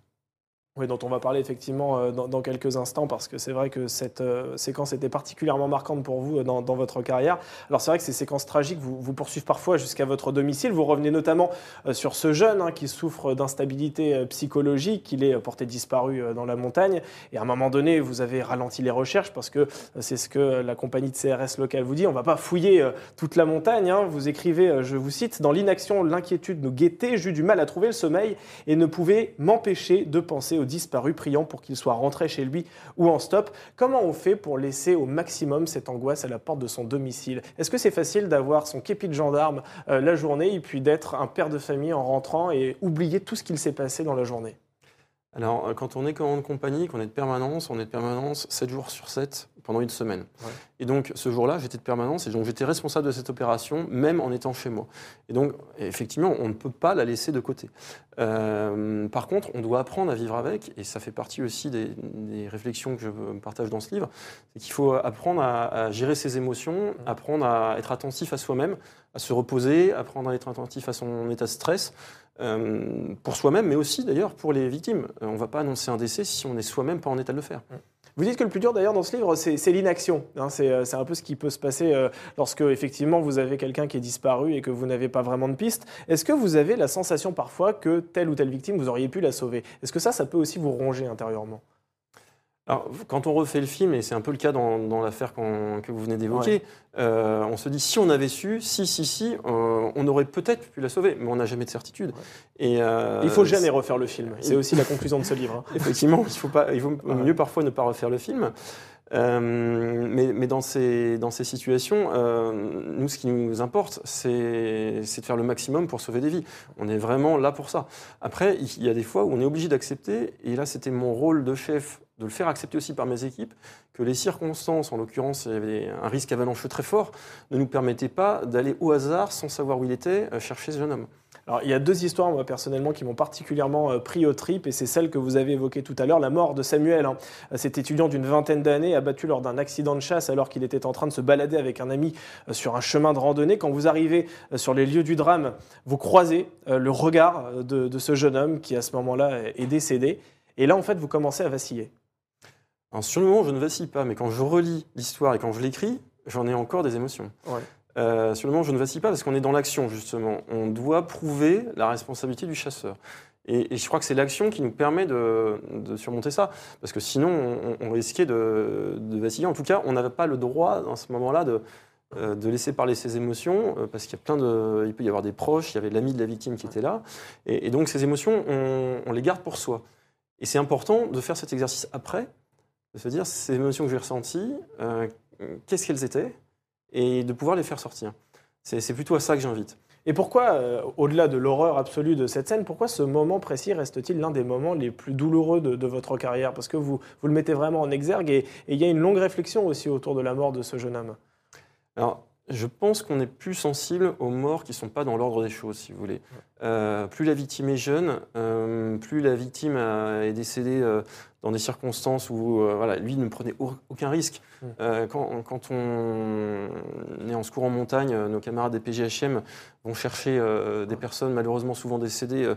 Oui, dont on va parler effectivement euh, dans, quelques instants, parce que c'est vrai que cette euh, séquence était particulièrement marquante pour vous euh, dans, votre carrière. Alors c'est vrai que ces séquences tragiques vous, vous poursuivent parfois jusqu'à votre domicile. Vous revenez notamment sur ce jeune hein, qui souffre d'instabilité psychologique, il est porté disparu dans la montagne. Et à un moment donné, vous avez ralenti les recherches, parce que c'est ce que la compagnie de CRS locale vous dit. On ne va pas fouiller toute la montagne. hein. Vous écrivez, je vous cite, Dans l'inaction, l'inquiétude nous guettait, j'eus du mal à trouver le sommeil et ne pouvais m'empêcher de penser au disparu, priant pour qu'il soit rentré chez lui ou en stop. Comment on fait pour laisser au maximum cette angoisse à la porte de son domicile? Est-ce que c'est facile d'avoir son képi de gendarme euh, la journée et puis d'être un père de famille en rentrant et oublier tout ce qu'il s'est passé dans la journée? Alors, euh, quand on est commandant de compagnie, qu'on est de permanence, on est de permanence 7 jours sur 7 pendant une semaine. Ouais. Et donc ce jour-là, j'étais de permanence et donc j'étais responsable de cette opération, même en étant chez moi. Et donc effectivement, on ne peut pas la laisser de côté. Euh, par contre, on doit apprendre à vivre avec, et ça fait partie aussi des, des réflexions que je partage dans ce livre, c'est qu'il faut apprendre à, à gérer ses émotions, apprendre à être attentif à soi-même, à se reposer, apprendre à être attentif à son état de stress, euh, pour soi-même, mais aussi d'ailleurs pour les victimes. Euh, on ne va pas annoncer un décès si on n'est soi-même pas en état de le faire. Vous dites que le plus dur d'ailleurs dans ce livre, c'est l'inaction. hein. c'est euh, c'est un peu ce qui peut se passer euh, lorsque effectivement vous avez quelqu'un qui est disparu et que vous n'avez pas vraiment de piste. Est-ce que vous avez la sensation parfois que telle ou telle victime, vous auriez pu la sauver? Est-ce que ça, ça peut aussi vous ronger intérieurement? Alors, quand on refait le film, et c'est un peu le cas dans, dans l'affaire que vous venez d'évoquer, euh, on se dit si on avait su, si, si, si, euh, on aurait peut-être pu la sauver, mais on n'a jamais de certitude. Et, euh, Il faut jamais refaire le film. C'est aussi la conclusion de ce livre. hein. Effectivement, il, faut pas, il vaut mieux parfois ne pas refaire le film. Mais, mais dans, ces, dans ces situations, nous, ce qui nous importe, c'est de faire le maximum pour sauver des vies. On est vraiment là pour ça. Après, il y a des fois où on est obligé d'accepter, et là, c'était mon rôle de chef de le faire accepter aussi par mes équipes, que les circonstances, en l'occurrence, il y avait un risque avalancheux très fort, ne nous permettaient pas d'aller au hasard, sans savoir où il était, euh, chercher ce jeune homme. Alors, il y a deux histoires, moi, personnellement, qui m'ont particulièrement euh, pris au trip, et c'est celle que vous avez évoquée tout à l'heure, la mort de Samuel. hein. Euh, Cet étudiant d'une vingtaine d'années, abattu lors d'un accident de chasse alors qu'il était en train de se balader avec un ami sur un chemin de randonnée. Quand vous arrivez sur les lieux du drame, vous croisez le regard de ce jeune homme qui, à ce moment-là, est décédé. Et là, en fait, vous commencez à vaciller. Alors, sur le moment, je ne vacille pas, mais quand je relis l'histoire et quand je l'écris, j'en ai encore des émotions. Ouais. Euh, sur le moment, je ne vacille pas parce qu'on est dans l'action, justement. On doit prouver la responsabilité du chasseur. Et, et je crois que c'est l'action qui nous permet de, de surmonter ça. Parce que sinon, on, on risquait de, de vaciller. En tout cas, on n'avait pas le droit, dans ce moment-là, de, euh, de laisser parler ses émotions, euh, parce qu'il y a plein de, il peut y avoir des proches, il y avait l'ami de la victime qui était là, et, et donc ces émotions, on, on les garde pour soi. Et c'est important de faire cet exercice après, de se dire ces émotions que j'ai ressenties, euh, qu'est-ce qu'elles étaient, et de pouvoir les faire sortir. C'est plutôt à ça que j'invite. Et pourquoi, euh, au-delà de l'horreur absolue de cette scène, pourquoi ce moment précis reste-t-il l'un des moments les plus douloureux de, de votre carrière? Parce que vous, vous le mettez vraiment en exergue et il y a une longue réflexion aussi autour de la mort de ce jeune homme. Alors, je pense qu'on est plus sensible aux morts qui ne sont pas dans l'ordre des choses, si vous voulez. Euh, plus la victime est jeune, euh, plus la victime a- est décédée euh, dans des circonstances où voilà, lui ne prenait au- aucun risque. Quand, quand on est en secours en montagne, nos camarades des PGHM vont chercher des personnes malheureusement souvent décédées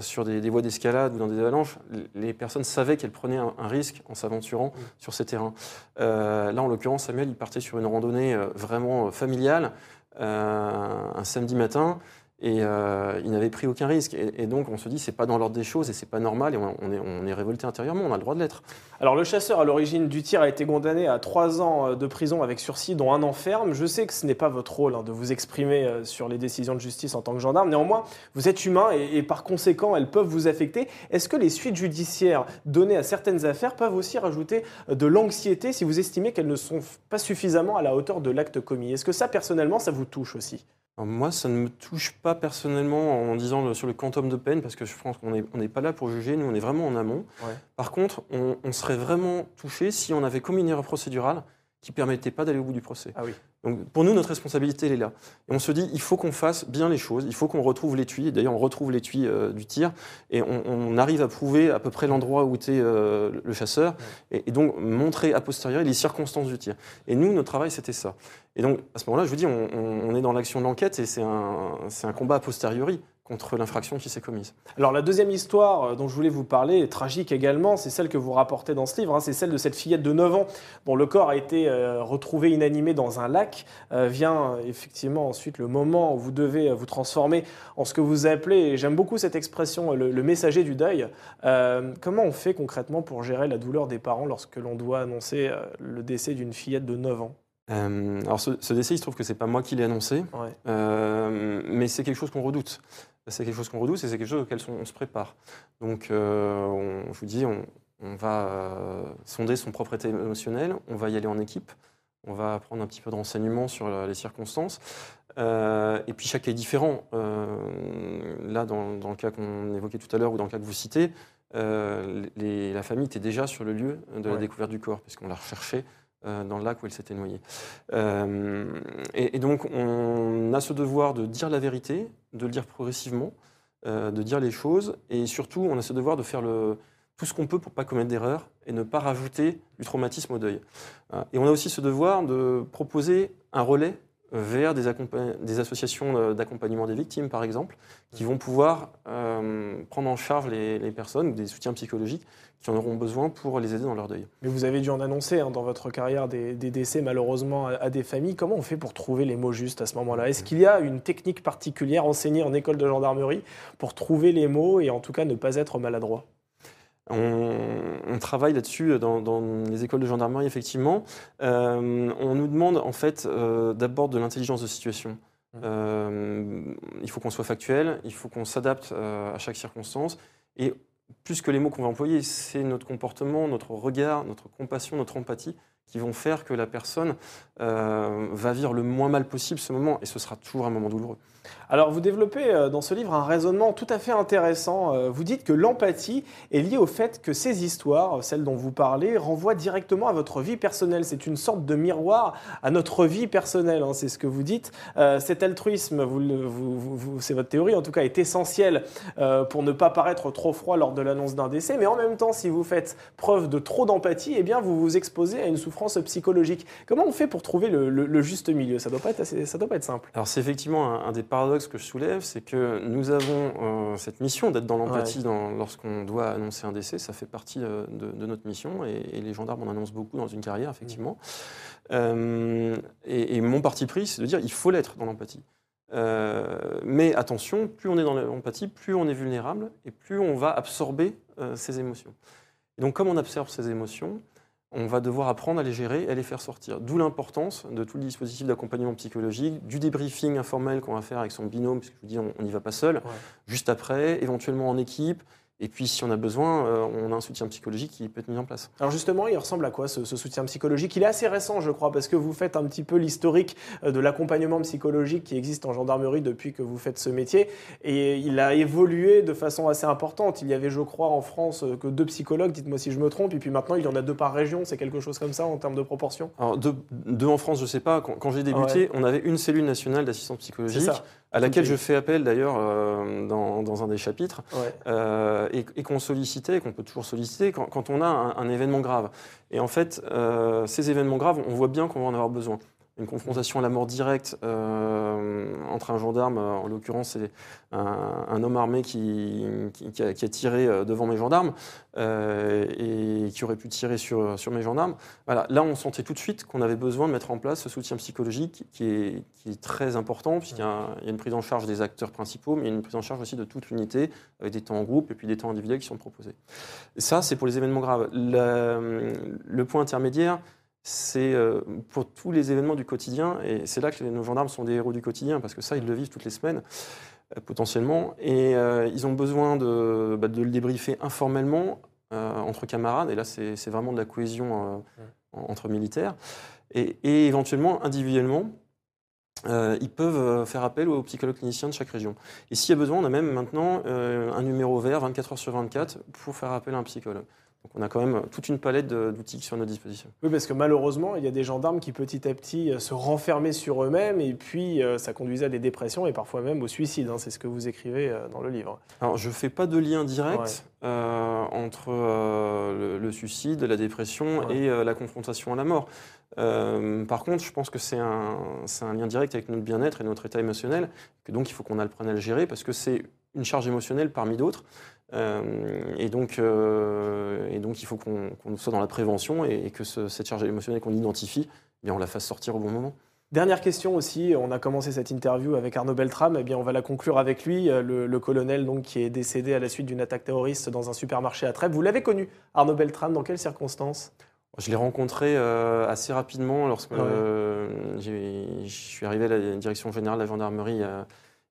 sur des, des voies d'escalade ou dans des avalanches. Les personnes savaient qu'elles prenaient un, un risque en s'aventurant sur ces terrains. Euh, là, en l'occurrence, Samuel, il partait sur une randonnée euh, vraiment euh, familiale, euh, un samedi matin, et euh, il n'avait pris aucun risque. Et, donc, on se dit, c'est pas dans l'ordre des choses et c'est pas normal, et on, est, révolté intérieurement, on a le droit de l'être. Alors le chasseur à l'origine du tir a été condamné à trois ans euh, de prison avec sursis, dont un an ferme. Je sais que ce n'est pas votre rôle hein, de vous exprimer euh, sur les décisions de justice en tant que gendarme. Néanmoins, vous êtes humain et, et par conséquent, elles peuvent vous affecter. Est-ce que les suites judiciaires données à certaines affaires peuvent aussi rajouter euh, de l'anxiété si vous estimez qu'elles ne sont pas suffisamment à la hauteur de l'acte commis? Est-ce que ça, personnellement, ça vous touche aussi? Alors, moi, ça ne me touche pas personnellement en disant le- sur le quantum de peine, parce que je pense qu'on n'est pas là pour juger, nous, on est vraiment en amont. Ouais. Par contre, on, on serait vraiment touché si on avait commis une erreur procédurale qui ne permettait pas d'aller au bout du procès. Ah oui. Donc pour nous, notre responsabilité, elle est là. Et on se dit, il faut qu'on fasse bien les choses, il faut qu'on retrouve l'étui, d'ailleurs on retrouve l'étui euh, du tir, et on, on arrive à prouver à peu près l'endroit où était euh, le chasseur, et, et donc montrer a posteriori les circonstances du tir. Et nous, notre travail, c'était ça. Et donc à ce moment-là, je vous dis, on, est dans l'action de l'enquête, et c'est un, un combat a posteriori contre l'infraction qui s'est commise. Alors la deuxième histoire euh, dont je voulais vous parler, est tragique également, c'est celle que vous rapportez dans ce livre, hein. c'est celle de cette fillette de 9 ans dont le corps a été euh, retrouvé inanimé dans un lac. Euh, vient euh, effectivement ensuite le moment où vous devez vous transformer en ce que vous appelez, et j'aime beaucoup cette expression, le, le messager du deuil. Euh, comment on fait concrètement pour gérer la douleur des parents lorsque l'on doit annoncer le décès d'une fillette de 9 ans? Alors ce, ce décès, il se trouve que c'est pas moi qui l'ai annoncé, Ouais. Mais c'est quelque chose qu'on redoute. C'est quelque chose qu'on redoute et c'est quelque chose auquel on, se prépare. Donc, euh, on- je vous dis, on, on va euh, sonder son propre état émotionnel, on va y aller en équipe, on va prendre un petit peu de renseignements sur euh, les circonstances. Euh, et puis chaque cas est différent. Là, dans, dans le cas qu'on évoquait tout à l'heure ou dans le cas que vous citez, les- la famille était déjà sur le lieu de la Ouais. découverte du corps, puisqu'on l'a recherché dans le lac où elle s'était noyée. Euh, et, donc, on a ce devoir de dire la vérité, de le dire progressivement, euh, de dire les choses, et surtout, on a ce devoir de faire tout ce qu'on peut pour pas commettre d'erreurs et ne pas rajouter du traumatisme au deuil. Euh, Et on a aussi ce devoir de proposer un relais vers des, associations euh, d'accompagnement des victimes, par exemple, qui vont pouvoir euh, prendre en charge les, personnes, des soutiens psychologiques qui en auront besoin pour les aider dans leur deuil. Mais vous avez dû en annoncer hein, dans votre carrière des, décès malheureusement à des familles. Comment on fait pour trouver les mots justes à ce moment-là? Est-ce qu'il y a une technique particulière enseignée en école de gendarmerie pour trouver les mots et en tout cas ne pas être maladroit? On, on travaille là-dessus dans, dans les écoles de gendarmerie, effectivement. Euh, on nous demande en fait euh, d'abord de l'intelligence de situation. Mmh. Euh, il faut qu'on soit factuel, il faut qu'on s'adapte euh, à chaque circonstance. Et plus que les mots qu'on va employer, c'est notre comportement, notre regard, notre compassion, notre empathie qui vont faire que la personne euh, va vivre le moins mal possible ce moment. Et ce sera toujours un moment douloureux. Alors, vous développez euh, dans ce livre un raisonnement tout à fait intéressant. Euh, Vous dites que l'empathie est liée au fait que ces histoires, celles dont vous parlez, renvoient directement à votre vie personnelle. C'est une sorte de miroir à notre vie personnelle, hein, c'est ce que vous dites. Euh, cet altruisme, c'est votre théorie en tout cas, est essentiel euh, pour ne pas paraître trop froid lors de l'annonce d'un décès. Mais en même temps, si vous faites preuve de trop d'empathie, eh bien, vous vous exposez à une souffrance psychologique. Comment on fait pour trouver le, juste milieu? Ça ça doit pas être simple. Alors c'est effectivement un, un des paradoxes que je soulève, c'est que nous avons euh, cette mission d'être dans l'empathie lorsqu'on doit annoncer un décès, ça fait partie euh, de, de notre mission et, et les gendarmes en annoncent beaucoup dans une carrière, effectivement. Euh, et, et mon parti pris, c'est de dire il faut l'être dans l'empathie. Mais attention, plus on est dans l'empathie, plus on est vulnérable et plus on va absorber ses émotions. Et donc comme on absorbe ses émotions, on va devoir apprendre à les gérer et à les faire sortir. D'où l'importance de tout le dispositif d'accompagnement psychologique, du débriefing informel qu'on va faire avec son binôme, puisque je vous dis, on n'y va pas seul, juste après, éventuellement en équipe. Et puis, si on a besoin, euh, on a un soutien psychologique qui peut être mis en place. Alors justement, il ressemble à quoi ce, ce soutien psychologique? Il est assez récent, je crois, parce que vous faites un petit peu l'historique euh, de l'accompagnement psychologique qui existe en gendarmerie depuis que vous faites ce métier. Et il a évolué de façon assez importante. Il y avait, je crois, en France euh, que deux psychologues, dites-moi si je me trompe, et puis maintenant il y en a deux par région. C'est quelque chose comme ça en termes de proportion? Alors, deux, deux en France, je ne sais pas. Quand, quand j'ai débuté, on avait une cellule nationale d'assistance C'est psychologique, ça. À laquelle je fais appel d'ailleurs euh, dans, dans un des chapitres. Ouais. euh, et, et qu'on sollicitait, et qu'on peut toujours solliciter quand, quand on a un, un événement grave. Et en fait, euh, ces événements graves, on voit bien qu'on va en avoir besoin. Une confrontation à la mort directe euh, entre un gendarme, euh, en l'occurrence c'est un, homme armé qui, a, tiré euh, devant mes gendarmes et qui aurait pu tirer sur, sur mes gendarmes. Voilà, là on sentait tout de suite qu'on avait besoin de mettre en place ce soutien psychologique qui est, très important puisqu'il y, a une prise en charge des acteurs principaux, mais il y a une prise en charge aussi de toute l'unité avec des temps en groupe et puis des temps individuels qui sont proposés. Ça, c'est pour les événements graves. Le point intermédiaire, c'est euh, pour tous les événements du quotidien, et c'est là que nos gendarmes sont des héros du quotidien, parce que ça, ils le vivent toutes les semaines, euh, potentiellement, et euh, ils ont besoin de, bah, le débriefer informellement entre camarades, et là, c'est vraiment de la cohésion en- entre militaires, et, éventuellement, individuellement, ils peuvent faire appel aux psychologues cliniciens de chaque région. Et s'il y a besoin, on a même maintenant un numéro vert 24 heures sur 24 pour faire appel à un psychologue. Donc on a quand même toute une palette d'outils sur notre disposition. Oui, parce que malheureusement, il y a des gendarmes qui petit à petit euh, se renfermaient sur eux-mêmes et puis euh, ça conduisait à des dépressions et parfois même au suicide. hein. C'est ce que vous écrivez euh, dans le livre. Alors je ne fais pas de lien direct Ouais. euh, entre euh, le, le suicide, la dépression Ouais. et euh, la confrontation à la mort. Euh, par contre, je pense que c'est un, c'est un lien direct avec notre bien-être et notre état émotionnel, que donc il faut qu'on apprenne à le gérer parce que c'est une charge émotionnelle parmi d'autres. Euh, et, donc, euh, et donc, il faut qu'on soit dans la prévention et, et que ce- cette charge émotionnelle qu'on identifie, eh bien, on la fasse sortir au bon moment. Dernière question aussi, on a commencé cette interview avec Arnaud Beltrame, eh bien on va la conclure avec lui, euh, le, le colonel donc, qui est décédé à la suite d'une attaque terroriste dans un supermarché à Trèbes. Vous l'avez connu, Arnaud Beltrame, dans quelles circonstances? Je l'ai rencontré euh, assez rapidement lorsque Ouais. j'ai- je suis arrivé à la direction générale de la gendarmerie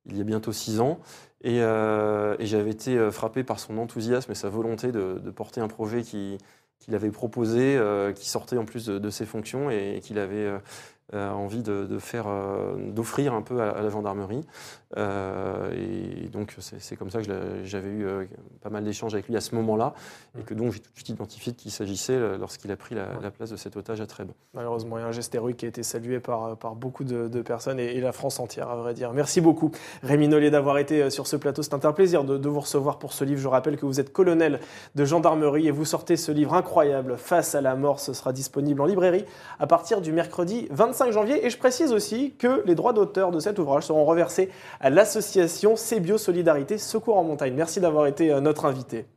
il y a bientôt six ans. Et, euh, j'avais été euh, frappé par son enthousiasme et sa volonté de, porter un projet qui- qu'il avait proposé, euh, qui sortait en plus de, ses fonctions et, qu'il avait envie de, de faire, euh, d'offrir un peu à, à la gendarmerie. Euh, et donc c'est comme ça que j'avais eu euh, pas mal d'échanges avec lui à ce moment-là, et que donc j'ai tout de suite identifié qu'il s'agissait euh, lorsqu'il a pris la, la place de cet otage à Trèbes. Malheureusement, il y a un geste héroïque qui a été salué par, par beaucoup de, de personnes et, et la France entière, à vrai dire. Merci beaucoup, Rémi Nollet, d'avoir été euh, sur ce plateau. C'est un plaisir de, de vous recevoir pour ce livre. Je rappelle que vous êtes colonel de gendarmerie et vous sortez ce livre incroyable, Face à la mort. Ce sera disponible en librairie à partir du mercredi 25 janvier. Et je précise aussi que les droits d'auteur de cet ouvrage seront reversés à l'association Cébio Solidarité Secours en montagne. Merci d'avoir été euh, notre invité.